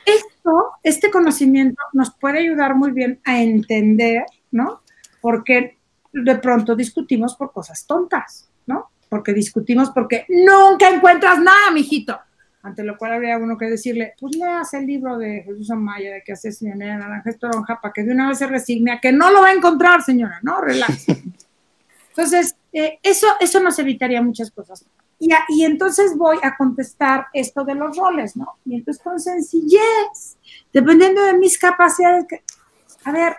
[SPEAKER 3] Esto, este conocimiento nos puede ayudar muy bien a entender, ¿no? Porque de pronto discutimos por cosas tontas, ¿no? Porque discutimos porque nunca encuentras nada, mijito. Ante lo cual habría uno que decirle, pues leas el libro de Jesús Amaya de que hace señora Naranja Toronja para que de una vez se resigne a que no lo va a encontrar, señora, ¿no? Relax. (laughs) Entonces, eh, eso, eso nos evitaría muchas cosas. Y, y, entonces voy a contestar esto de los roles, ¿no? Y entonces con sencillez, dependiendo de mis capacidades, a ver,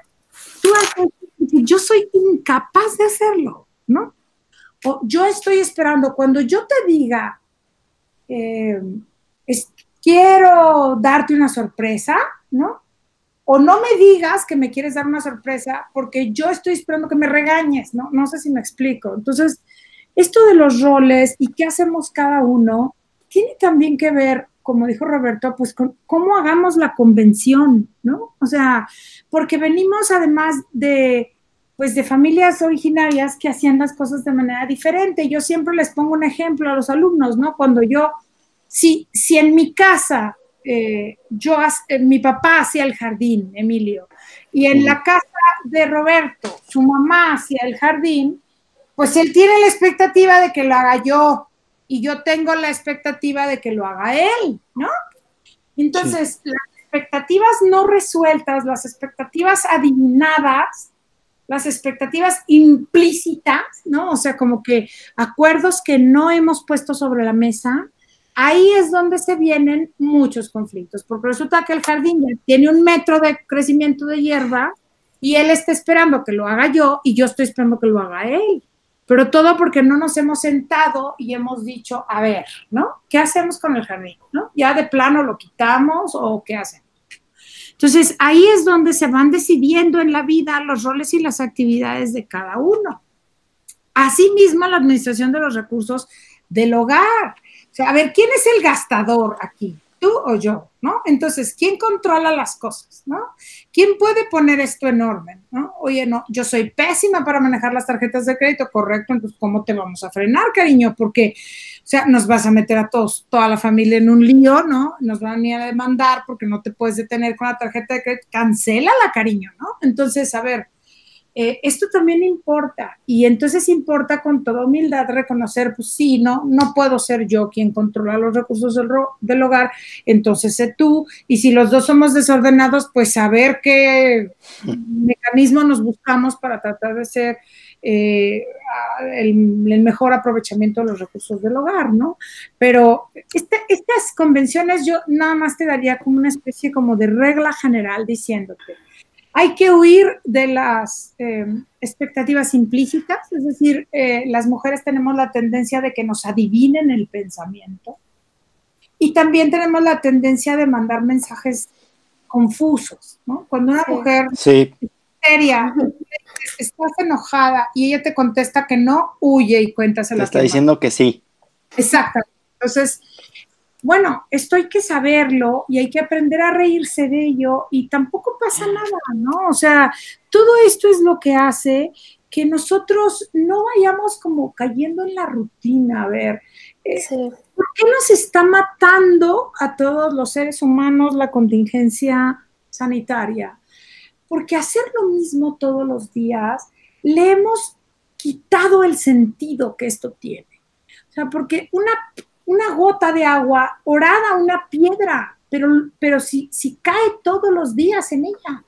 [SPEAKER 3] tú yo soy incapaz de hacerlo, ¿no? O yo estoy esperando, cuando yo te diga, eh, quiero darte una sorpresa, ¿no? O no me digas que me quieres dar una sorpresa porque yo estoy esperando que me regañes, ¿no? No sé si me explico. Entonces, esto de los roles y qué hacemos cada uno tiene también que ver, como dijo Roberto, pues con cómo hagamos la convención, ¿no? O sea, porque venimos además de pues de familias originarias que hacían las cosas de manera diferente. Yo siempre les pongo un ejemplo a los alumnos, ¿no? Cuando yo si, si en mi casa, eh, yo, eh, mi papá hacía el jardín, Emilio, y en la casa de Roberto, su mamá hacía el jardín, pues él tiene la expectativa de que lo haga yo y yo tengo la expectativa de que lo haga él, ¿no? Entonces, las expectativas no resueltas, las expectativas adivinadas, las expectativas implícitas, ¿no? O sea, como que acuerdos que no hemos puesto sobre la mesa, ahí es donde se vienen muchos conflictos, porque resulta que el jardín tiene un metro de crecimiento de hierba y él está esperando que lo haga yo y yo estoy esperando que lo haga él. Pero todo porque no nos hemos sentado y hemos dicho, a ver, ¿no? ¿Qué hacemos con el jardín? ¿No? ¿Ya de plano lo quitamos o qué hacemos? Entonces, ahí es donde se van decidiendo en la vida los roles y las actividades de cada uno. Asimismo, la administración de los recursos del hogar. O sea, a ver, ¿quién es el gastador aquí? ¿Tú o yo? ¿No? Entonces, ¿quién controla las cosas? ¿No? ¿Quién puede poner esto en orden? ¿No? Oye, no, yo soy pésima para manejar las tarjetas de crédito, correcto, entonces, ¿cómo te vamos a frenar, cariño? Porque, o sea, nos vas a meter a todos, toda la familia en un lío, ¿no? Nos van a a demandar porque no te puedes detener con la tarjeta de crédito. Cancélala, cariño, ¿no? Entonces, a ver, eh, esto también importa y entonces importa con toda humildad reconocer, pues sí, no, no puedo ser yo quien controla los recursos del, del, hogar, entonces sé tú y si los dos somos desordenados, pues saber qué (laughs) mecanismo nos buscamos para tratar de ser eh, el, mejor aprovechamiento de los recursos del hogar, ¿no? Pero estas convenciones yo nada más te daría como una especie como de regla general diciéndote, hay que huir de las eh, expectativas implícitas, es decir, eh, las mujeres tenemos la tendencia de que nos adivinen el pensamiento y también tenemos la tendencia de mandar mensajes confusos, ¿no? Cuando una mujer
[SPEAKER 1] sí.
[SPEAKER 3] seria, estás enojada y ella te contesta que no, huye y cuéntaselo.
[SPEAKER 1] Te está diciendo que sí.
[SPEAKER 3] Exacto. Entonces, bueno, esto hay que saberlo y hay que aprender a reírse de ello y tampoco pasa nada, ¿no? O sea, todo esto es lo que hace que nosotros no vayamos como cayendo en la rutina, a ver, eh, ¿por qué nos está matando a todos los seres humanos la contingencia sanitaria? Porque hacer lo mismo todos los días le hemos quitado el sentido que esto tiene. O sea, porque una, una gota de agua orada una piedra, pero, pero si, si cae todos los días en ella.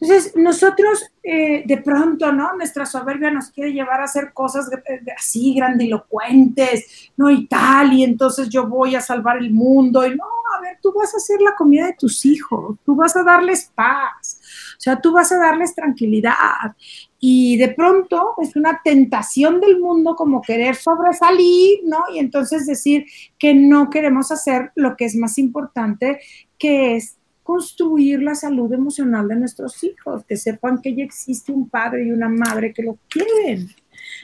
[SPEAKER 3] Entonces, nosotros eh, de pronto, ¿no? Nuestra soberbia nos quiere llevar a hacer cosas así grandilocuentes, ¿no? Y tal, y entonces yo voy a salvar el mundo, y no, a ver, tú vas a hacer la comida de tus hijos, tú vas a darles paz, o sea, tú vas a darles tranquilidad. Y de pronto es una tentación del mundo como querer sobresalir, ¿no? Y entonces decir que no queremos hacer lo que es más importante, que es construir la salud emocional de nuestros hijos, que sepan que ya existe un padre y una madre que lo quieren.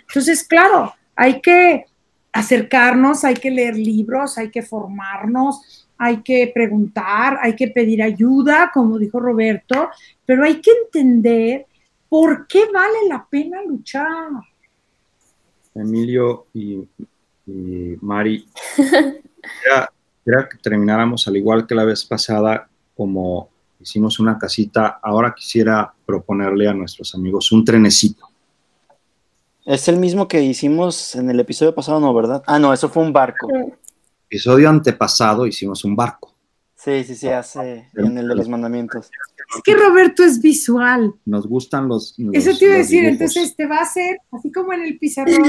[SPEAKER 3] Entonces, claro, hay que acercarnos, hay que leer libros, hay que formarnos, hay que preguntar, hay que pedir ayuda, como dijo Roberto, pero hay que entender por qué vale la pena luchar.
[SPEAKER 5] Emilio y, Mari, (laughs) quería que termináramos al igual que la vez pasada como hicimos una casita, ahora quisiera proponerle a nuestros amigos un trenecito.
[SPEAKER 1] Es el mismo que hicimos en el episodio pasado, ¿no? ¿Verdad? Ah, no, eso fue un barco.
[SPEAKER 5] Episodio antepasado hicimos un barco.
[SPEAKER 1] Sí, sí, sí, hace en el de los mandamientos.
[SPEAKER 3] Es que Roberto es visual.
[SPEAKER 5] Nos gustan los.
[SPEAKER 3] Eso te iba a decir, entonces te va a hacer así como en el pizarrón.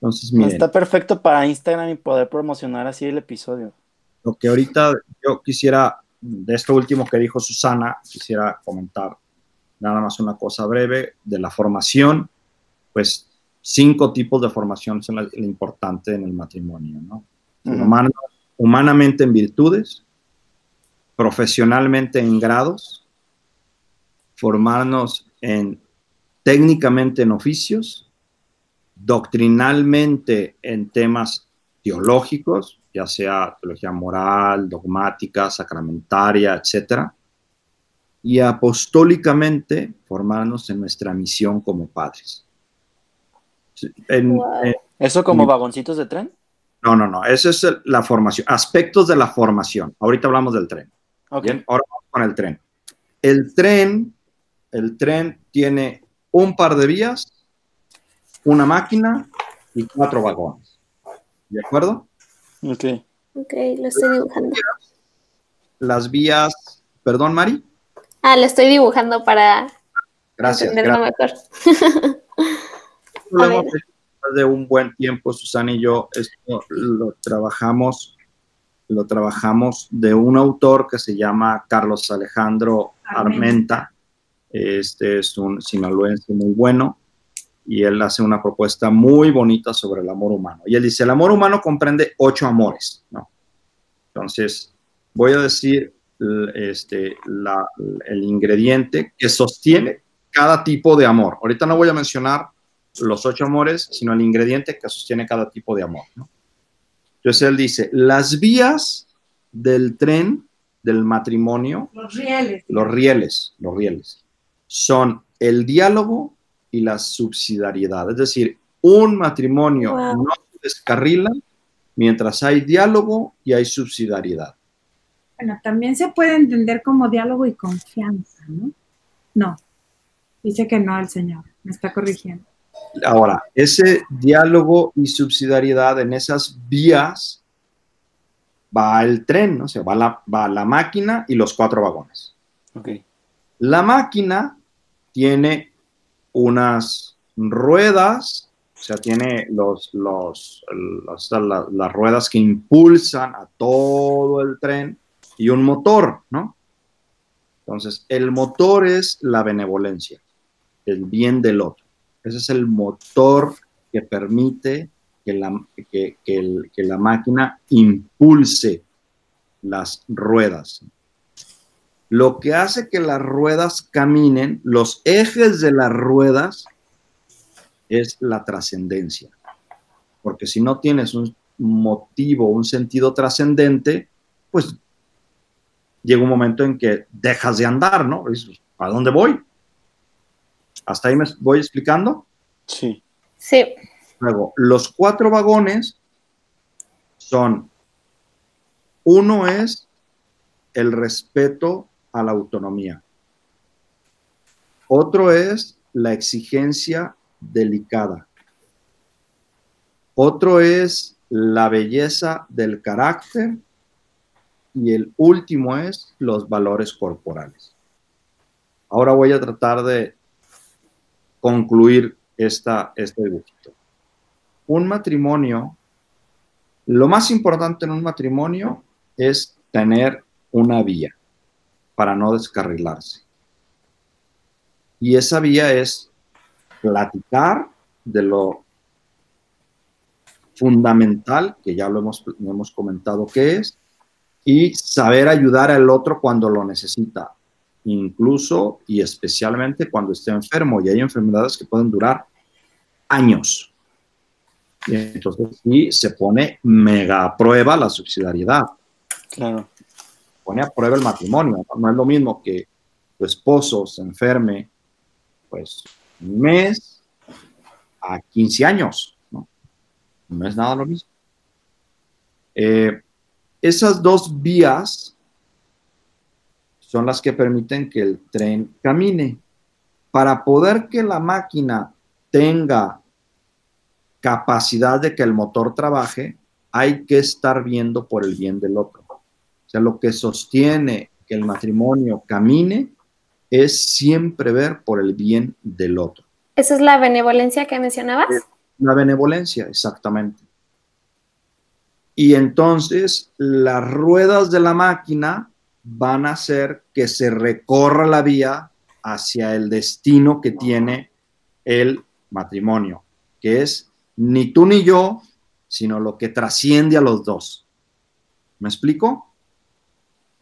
[SPEAKER 5] entonces, miren.
[SPEAKER 1] Está perfecto para Instagram y poder promocionar así el episodio.
[SPEAKER 5] Lo que ahorita yo quisiera, de esto último que dijo Susana, quisiera comentar nada más una cosa breve de la formación, pues cinco tipos de formación son lo importante en el matrimonio, ¿no? humanamente en virtudes, profesionalmente en grados, formarnos en técnicamente en oficios, doctrinalmente en temas teológicos, ya sea teología moral, dogmática, sacramentaria, etcétera, y apostólicamente formarnos en nuestra misión como padres.
[SPEAKER 1] ¿Eso como vagoncitos de tren?
[SPEAKER 5] No, no, no, esa es la formación, aspectos de la formación. Ahorita hablamos del tren. Bien, ahora vamos con el tren. El tren, el tren tiene un par de vías, una máquina y cuatro vagones. ¿De acuerdo?
[SPEAKER 1] Ok.
[SPEAKER 4] Ok, lo estoy dibujando.
[SPEAKER 5] Las vías, perdón, Mari.
[SPEAKER 4] Ah, lo estoy dibujando para
[SPEAKER 5] gracias,
[SPEAKER 4] entenderlo
[SPEAKER 5] mejor. (laughs) de un buen tiempo, Susana y yo, esto lo trabajamos, lo trabajamos de un autor que se llama Carlos Alejandro Armenta. Este es un sinaloense muy bueno y él hace una propuesta muy bonita sobre el amor humano. Y él dice, el amor humano comprende ocho amores, ¿no? Entonces, voy a decir este, el ingrediente que sostiene cada tipo de amor. Ahorita no voy a mencionar los ocho amores, sino el ingrediente que sostiene cada tipo de amor. ¿no? Entonces él dice, las vías del tren del matrimonio,
[SPEAKER 3] los rieles,
[SPEAKER 5] los rieles, los rieles, son el diálogo, y la subsidiariedad. Es decir, un matrimonio no se descarrila mientras hay diálogo y hay subsidiariedad.
[SPEAKER 3] Bueno, también se puede entender como diálogo y confianza, ¿no? No, dice que no el Señor, me está corrigiendo.
[SPEAKER 5] Ahora, ese diálogo y subsidiariedad en esas vías va el tren, ¿no? o sea, va la, va la máquina y los cuatro vagones.
[SPEAKER 1] Okay.
[SPEAKER 5] La máquina tiene unas ruedas, o sea, tiene los, los, las ruedas que impulsan a todo el tren y un motor, ¿no? Entonces, el motor es la benevolencia, el bien del otro. Ese es el motor que permite que la, que, la máquina impulse las ruedas lo que hace que las ruedas caminen, los ejes de las ruedas, es la trascendencia. Porque si no tienes un motivo, un sentido trascendente, pues llega un momento en que dejas de andar, ¿no? ¿A dónde voy? ¿Hasta ahí me voy explicando?
[SPEAKER 1] Sí.
[SPEAKER 4] Sí.
[SPEAKER 5] Luego, los cuatro vagones son, uno es el respeto a la autonomía. Otro es la exigencia delicada. Otro es la belleza del carácter. Y el último es los valores corporales. Ahora voy a tratar de concluir esta, este dibujito. Un matrimonio, lo más importante en un matrimonio es tener una vía para no descarrilarse. Y esa vía es platicar de lo fundamental, que ya lo hemos, hemos comentado que es, y saber ayudar al otro cuando lo necesita, incluso y especialmente cuando esté enfermo. Y hay enfermedades que pueden durar años. Y entonces sí se pone mega a prueba la subsidiariedad.
[SPEAKER 1] Claro.
[SPEAKER 5] Pone a prueba el matrimonio. No es lo mismo que tu esposo se enferme, pues, un mes a 15 años. No, no es nada lo mismo. Eh, esas dos vías son las que permiten que el tren camine. Para poder que la máquina tenga capacidad de que el motor trabaje, hay que estar viendo por el bien del otro. O sea, lo que sostiene que el matrimonio camine es siempre ver por el bien del otro.
[SPEAKER 4] ¿Esa es la benevolencia que mencionabas?
[SPEAKER 5] La benevolencia, exactamente. Y entonces las ruedas de la máquina van a hacer que se recorra la vía hacia el destino que tiene el matrimonio, que es ni tú ni yo, sino lo que trasciende a los dos. ¿Me explico?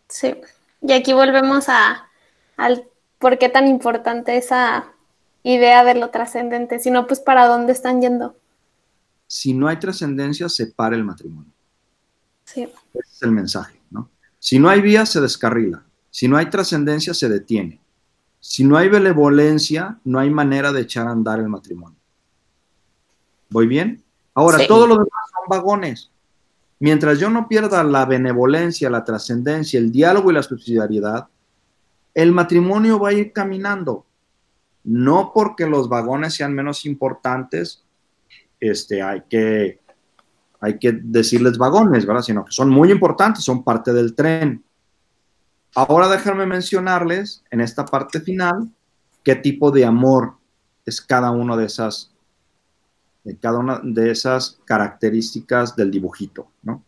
[SPEAKER 4] Sí. Y aquí volvemos a, al por qué tan importante esa idea de lo trascendente, sino pues para dónde están yendo.
[SPEAKER 5] Si no hay trascendencia, se para el matrimonio.
[SPEAKER 4] Sí.
[SPEAKER 5] Ese es el mensaje. Si no hay vía, se descarrila. Si no hay trascendencia, se detiene. Si no hay benevolencia, no hay manera de echar a andar el matrimonio. ¿Voy bien? Ahora,
[SPEAKER 4] Sí.
[SPEAKER 5] todo lo demás son vagones. Mientras yo no pierda la benevolencia, la trascendencia, el diálogo y la subsidiariedad, el matrimonio va a ir caminando. No porque los vagones sean menos importantes, este, hay que, hay que decirles vagones, ¿verdad? Sino que son muy importantes, son parte del tren. Ahora déjenme mencionarles en esta parte final qué tipo de amor es cada una de esas, cada una de esas características del dibujito, ¿no?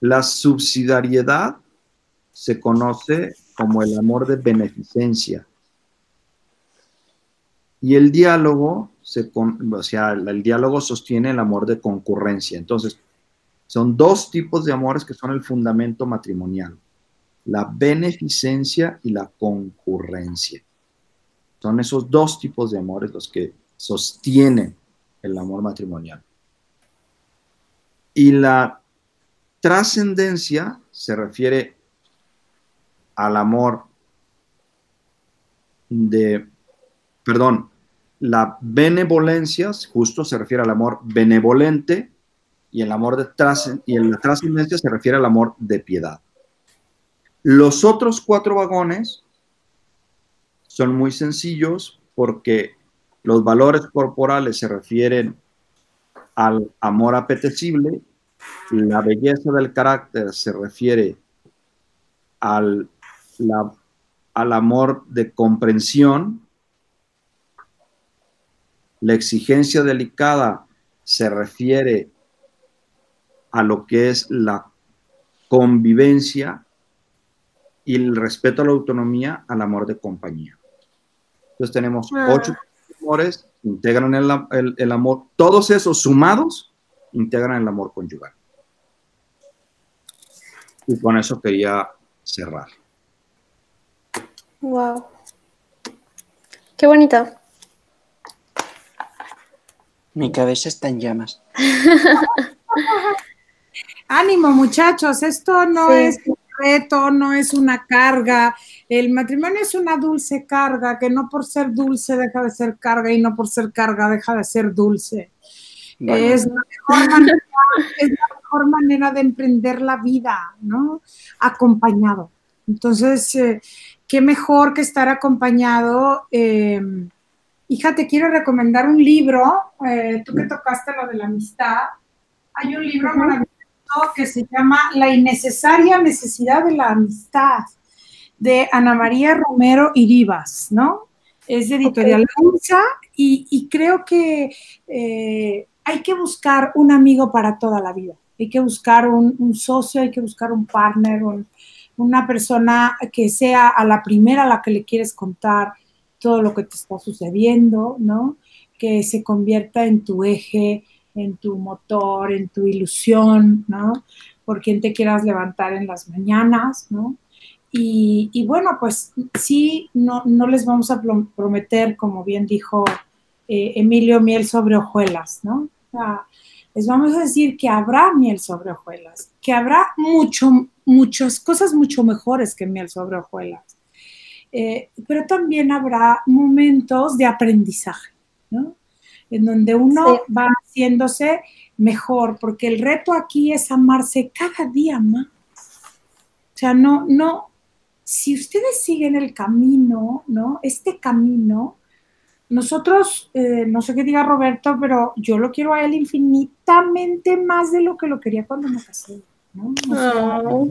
[SPEAKER 5] La subsidiariedad se conoce como el amor de beneficencia. Y el diálogo, se o sea, el diálogo sostiene el amor de concurrencia. Entonces, son dos tipos de amores que son el fundamento matrimonial. La beneficencia y la concurrencia. Son esos dos tipos de amores los que sostienen el amor matrimonial. Y la trascendencia se refiere al amor de, perdón, la benevolencia justo se refiere al amor benevolente y el amor de y en la trascendencia se refiere al amor de piedad. Los otros cuatro vagones son muy sencillos porque los valores corporales se refieren al amor apetecible, la belleza del carácter se refiere al, al amor de comprensión, la exigencia delicada se refiere a lo que es la convivencia y el respeto a la autonomía al amor de compañía. Entonces tenemos
[SPEAKER 4] Ah.
[SPEAKER 5] ocho amores, integran el, el- el amor, todos esos sumados integran el amor conyugal. Y con eso quería cerrar.
[SPEAKER 4] Wow. Qué bonito.
[SPEAKER 1] Mi cabeza está en llamas. (laughs)
[SPEAKER 3] Ánimo, muchachos, esto no
[SPEAKER 4] Sí.
[SPEAKER 3] es reto, no es una carga. El matrimonio es una dulce carga, que no por ser dulce deja de ser carga y no por ser carga deja de ser dulce. Es, la mejor (laughs) manera, es la mejor manera de emprender la vida, ¿no? Acompañado. Entonces, eh, qué mejor que estar acompañado. Eh, hija, te quiero recomendar un libro, eh, tú que tocaste lo de la amistad. Hay un libro maravilloso que se llama La innecesaria necesidad de la amistad, de Ana María Romero Iribas, ¿no? Es de editorial y, y, creo que eh, hay que buscar un amigo para toda la vida. Hay que buscar un, socio, hay que buscar un partner, una persona que sea a la primera a la que le quieres contar todo lo que te está sucediendo, ¿no? Que se convierta en tu eje, en tu motor, en tu ilusión, ¿no? Por quien te quieras levantar en las mañanas, ¿no? Y, bueno, pues sí, no, no, les vamos a prometer, como bien dijo eh, Emilio, miel sobre hojuelas, ¿no? les vamos a decir que habrá miel sobre hojuelas, que habrá mucho, muchas cosas mucho mejores que miel sobre hojuelas, eh, pero también habrá momentos de aprendizaje, ¿no? en donde uno va haciéndose mejor, porque el reto aquí es amarse cada día más. O sea, no, no, si ustedes siguen el camino, ¿no? Este camino, nosotros, eh, no sé qué diga Roberto, pero yo lo quiero a él infinitamente más de lo que lo quería cuando me casé, ¿no? O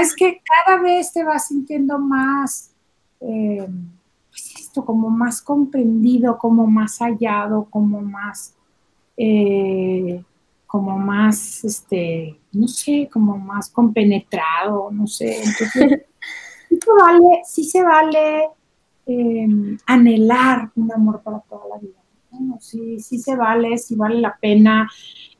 [SPEAKER 3] es que cada vez te vas sintiendo más, eh, como más comprendido, como más hallado, como más, eh, como más, este, no sé, como más compenetrado, no sé. Entonces, (laughs) sí se vale, sí se vale em, anhelar un amor para toda la vida. Sí, sí se vale, sí vale la pena,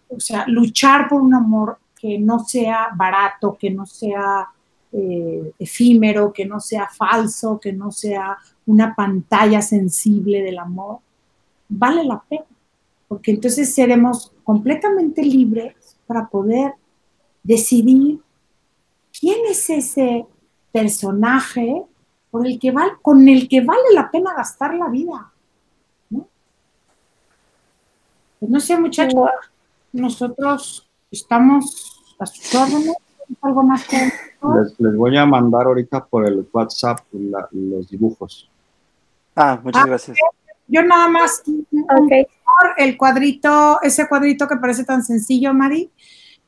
[SPEAKER 3] o sea, luchar por un amor que no sea barato, que no sea eh, efímero, que no sea falso, que no sea una pantalla sensible del amor, vale la pena, porque entonces seremos completamente libres para poder decidir quién es ese personaje por el que con el que vale la pena gastar la vida. No, pues no sé, muchachos, nosotros estamos a sus órdenes algo más que...
[SPEAKER 5] Les, voy a mandar ahorita por el WhatsApp los dibujos.
[SPEAKER 1] Ah, muchas ah, gracias.
[SPEAKER 3] Yo nada más, el cuadrito, ese cuadrito que parece tan sencillo, Mari,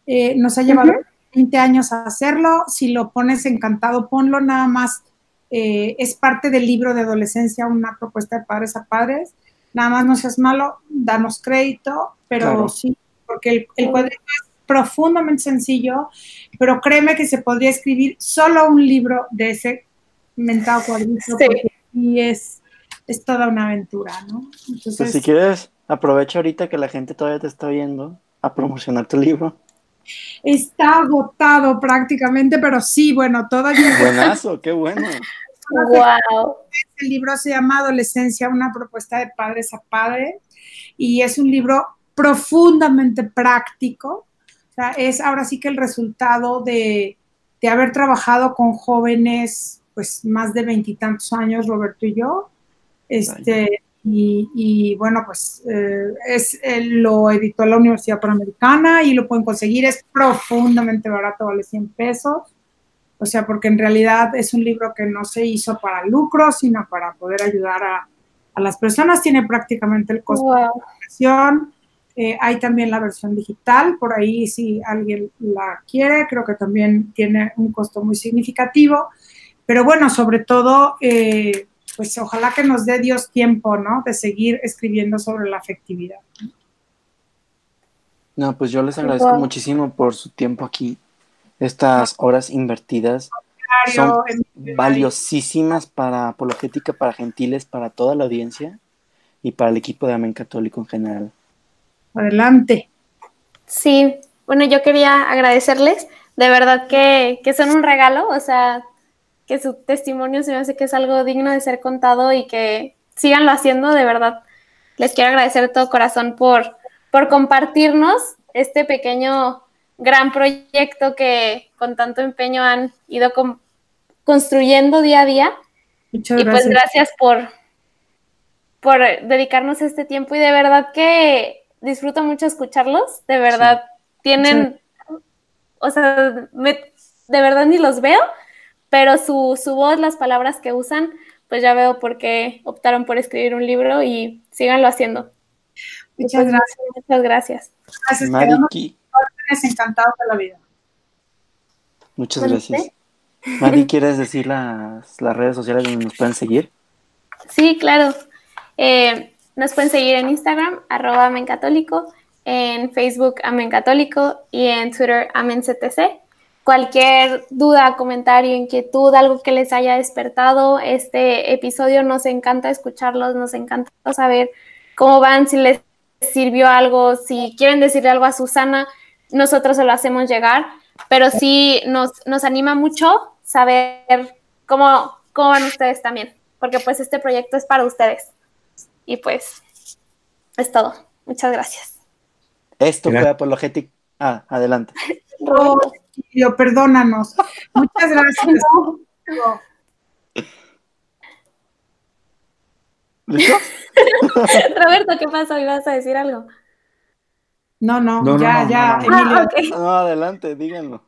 [SPEAKER 3] eh, nos ha llevado 20 años a hacerlo. Si lo pones encantado, ponlo nada más. Eh, es parte del libro de adolescencia, una propuesta de padres a padres. Nada más no seas malo, danos crédito, pero sí, porque el, el cuadrito es profundamente sencillo, pero créeme que se podría escribir solo un libro de ese mentado cuadrito y es, es toda una aventura, ¿no?
[SPEAKER 1] Entonces, pues si quieres, aprovecha ahorita que la gente todavía te está viendo a promocionar tu libro.
[SPEAKER 3] Está agotado prácticamente, pero sí, bueno, todavía. (laughs)
[SPEAKER 1] Buenazo, qué bueno.
[SPEAKER 4] Wow.
[SPEAKER 3] El libro se llama Adolescencia, una propuesta de padres a padres, y es un libro profundamente práctico, sea, es ahora sí que el resultado de, haber trabajado con jóvenes, pues más de veintitantos años, Roberto y yo. Este, y, bueno, pues eh, es, lo editó la Universidad Panamericana y lo pueden conseguir, es profundamente barato, vale 100 pesos. O sea, porque en realidad es un libro que no se hizo para lucro, sino para poder ayudar a, las personas. Tiene prácticamente el costo de la educación eh, hay también la versión digital, por ahí si alguien la quiere, creo que también tiene un costo muy significativo. Pero bueno, sobre todo, eh, pues ojalá que nos dé Dios tiempo, ¿no? De seguir escribiendo sobre la afectividad.
[SPEAKER 1] No, pues yo les agradezco muchísimo por su tiempo aquí. Estas horas invertidas son valiosísimas para Apologética, para Gentiles, para toda la audiencia y para el equipo de Amén Católico en general.
[SPEAKER 3] Adelante.
[SPEAKER 4] Sí, bueno, yo quería agradecerles, de verdad que, son un regalo, o sea, que su testimonio se me hace que es algo digno de ser contado y que síganlo haciendo, de verdad. Les quiero agradecer de todo corazón por, por compartirnos este pequeño gran proyecto que con tanto empeño han ido construyendo día a día.
[SPEAKER 3] Muchas
[SPEAKER 4] y pues gracias por, por dedicarnos este tiempo y de verdad que disfruto mucho escucharlos, de verdad tienen, o sea, de verdad ni los veo, pero su, su voz, las palabras que usan, pues ya veo por qué optaron por escribir un libro y síganlo haciendo.
[SPEAKER 3] Muchas
[SPEAKER 4] Pues,
[SPEAKER 3] gracias.
[SPEAKER 4] Muchas gracias.
[SPEAKER 3] Gracias,
[SPEAKER 1] Mariki,
[SPEAKER 3] quedamos encantados de la vida.
[SPEAKER 1] muchas
[SPEAKER 4] Bueno,
[SPEAKER 1] gracias. Mari, ¿quieres decir las, las redes sociales donde nos pueden seguir?
[SPEAKER 4] Sí, claro. Eh, nos pueden seguir en Instagram, arroba amencatólico, en Facebook amencatólico y en Twitter amenctc. Cualquier duda, comentario, inquietud, algo que les haya despertado este episodio, nos encanta escucharlos, nos encanta saber cómo van, si les sirvió algo, si quieren decirle algo a Susana, nosotros se lo hacemos llegar, pero sí nos, nos anima mucho saber cómo, cómo van ustedes también, porque pues este proyecto es para ustedes. Y pues es todo. Muchas gracias.
[SPEAKER 1] Esto fue. Apologetic. Ah, adelante. (laughs)
[SPEAKER 3] Oh, Yo, perdónanos. Muchas gracias. (laughs) (laughs)
[SPEAKER 4] Roberto, ¿qué pasó? ¿Ibas a decir algo?
[SPEAKER 3] No, no, ya,
[SPEAKER 5] no,
[SPEAKER 3] ya,
[SPEAKER 5] no, no.
[SPEAKER 3] Emilio.
[SPEAKER 4] Ah.
[SPEAKER 1] No, adelante, díganlo.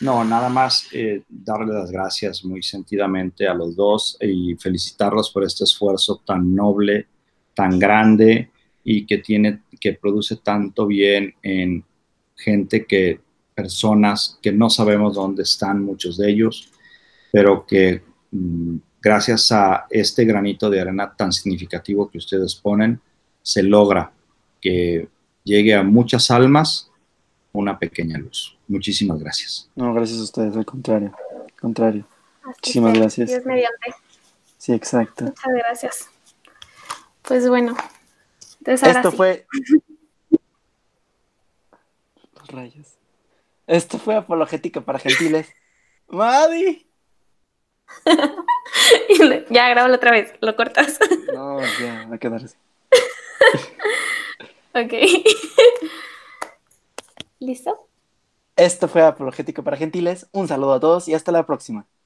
[SPEAKER 5] No, nada más eh, darle las gracias muy sentidamente a los dos y felicitarlos por este esfuerzo tan noble, tan grande y que tiene, que produce tanto bien en gente que, personas que no sabemos dónde están muchos de ellos, pero que mm, gracias a este granito de arena tan significativo que ustedes ponen, se logra que llegue a muchas almas una pequeña luz. Muchísimas gracias.
[SPEAKER 1] No, gracias a ustedes, al contrario. Al contrario.
[SPEAKER 4] Así
[SPEAKER 1] Muchísimas
[SPEAKER 4] sea,
[SPEAKER 1] gracias.
[SPEAKER 4] Dios mediante.
[SPEAKER 1] Sí, exacto.
[SPEAKER 4] Muchas gracias. Pues bueno. Entonces ahora
[SPEAKER 1] Esto
[SPEAKER 4] sí.
[SPEAKER 1] fue. (laughs) Los rayos. Esto fue Apologética para Gentiles. (laughs) ¡Madi! (laughs)
[SPEAKER 4] ya, grábalo otra vez. Lo cortas.
[SPEAKER 1] No, ya, va a quedar así.
[SPEAKER 4] ok. ¿Listo?
[SPEAKER 1] Esto fue Apologética para Gentiles. Un saludo a todos y hasta la próxima.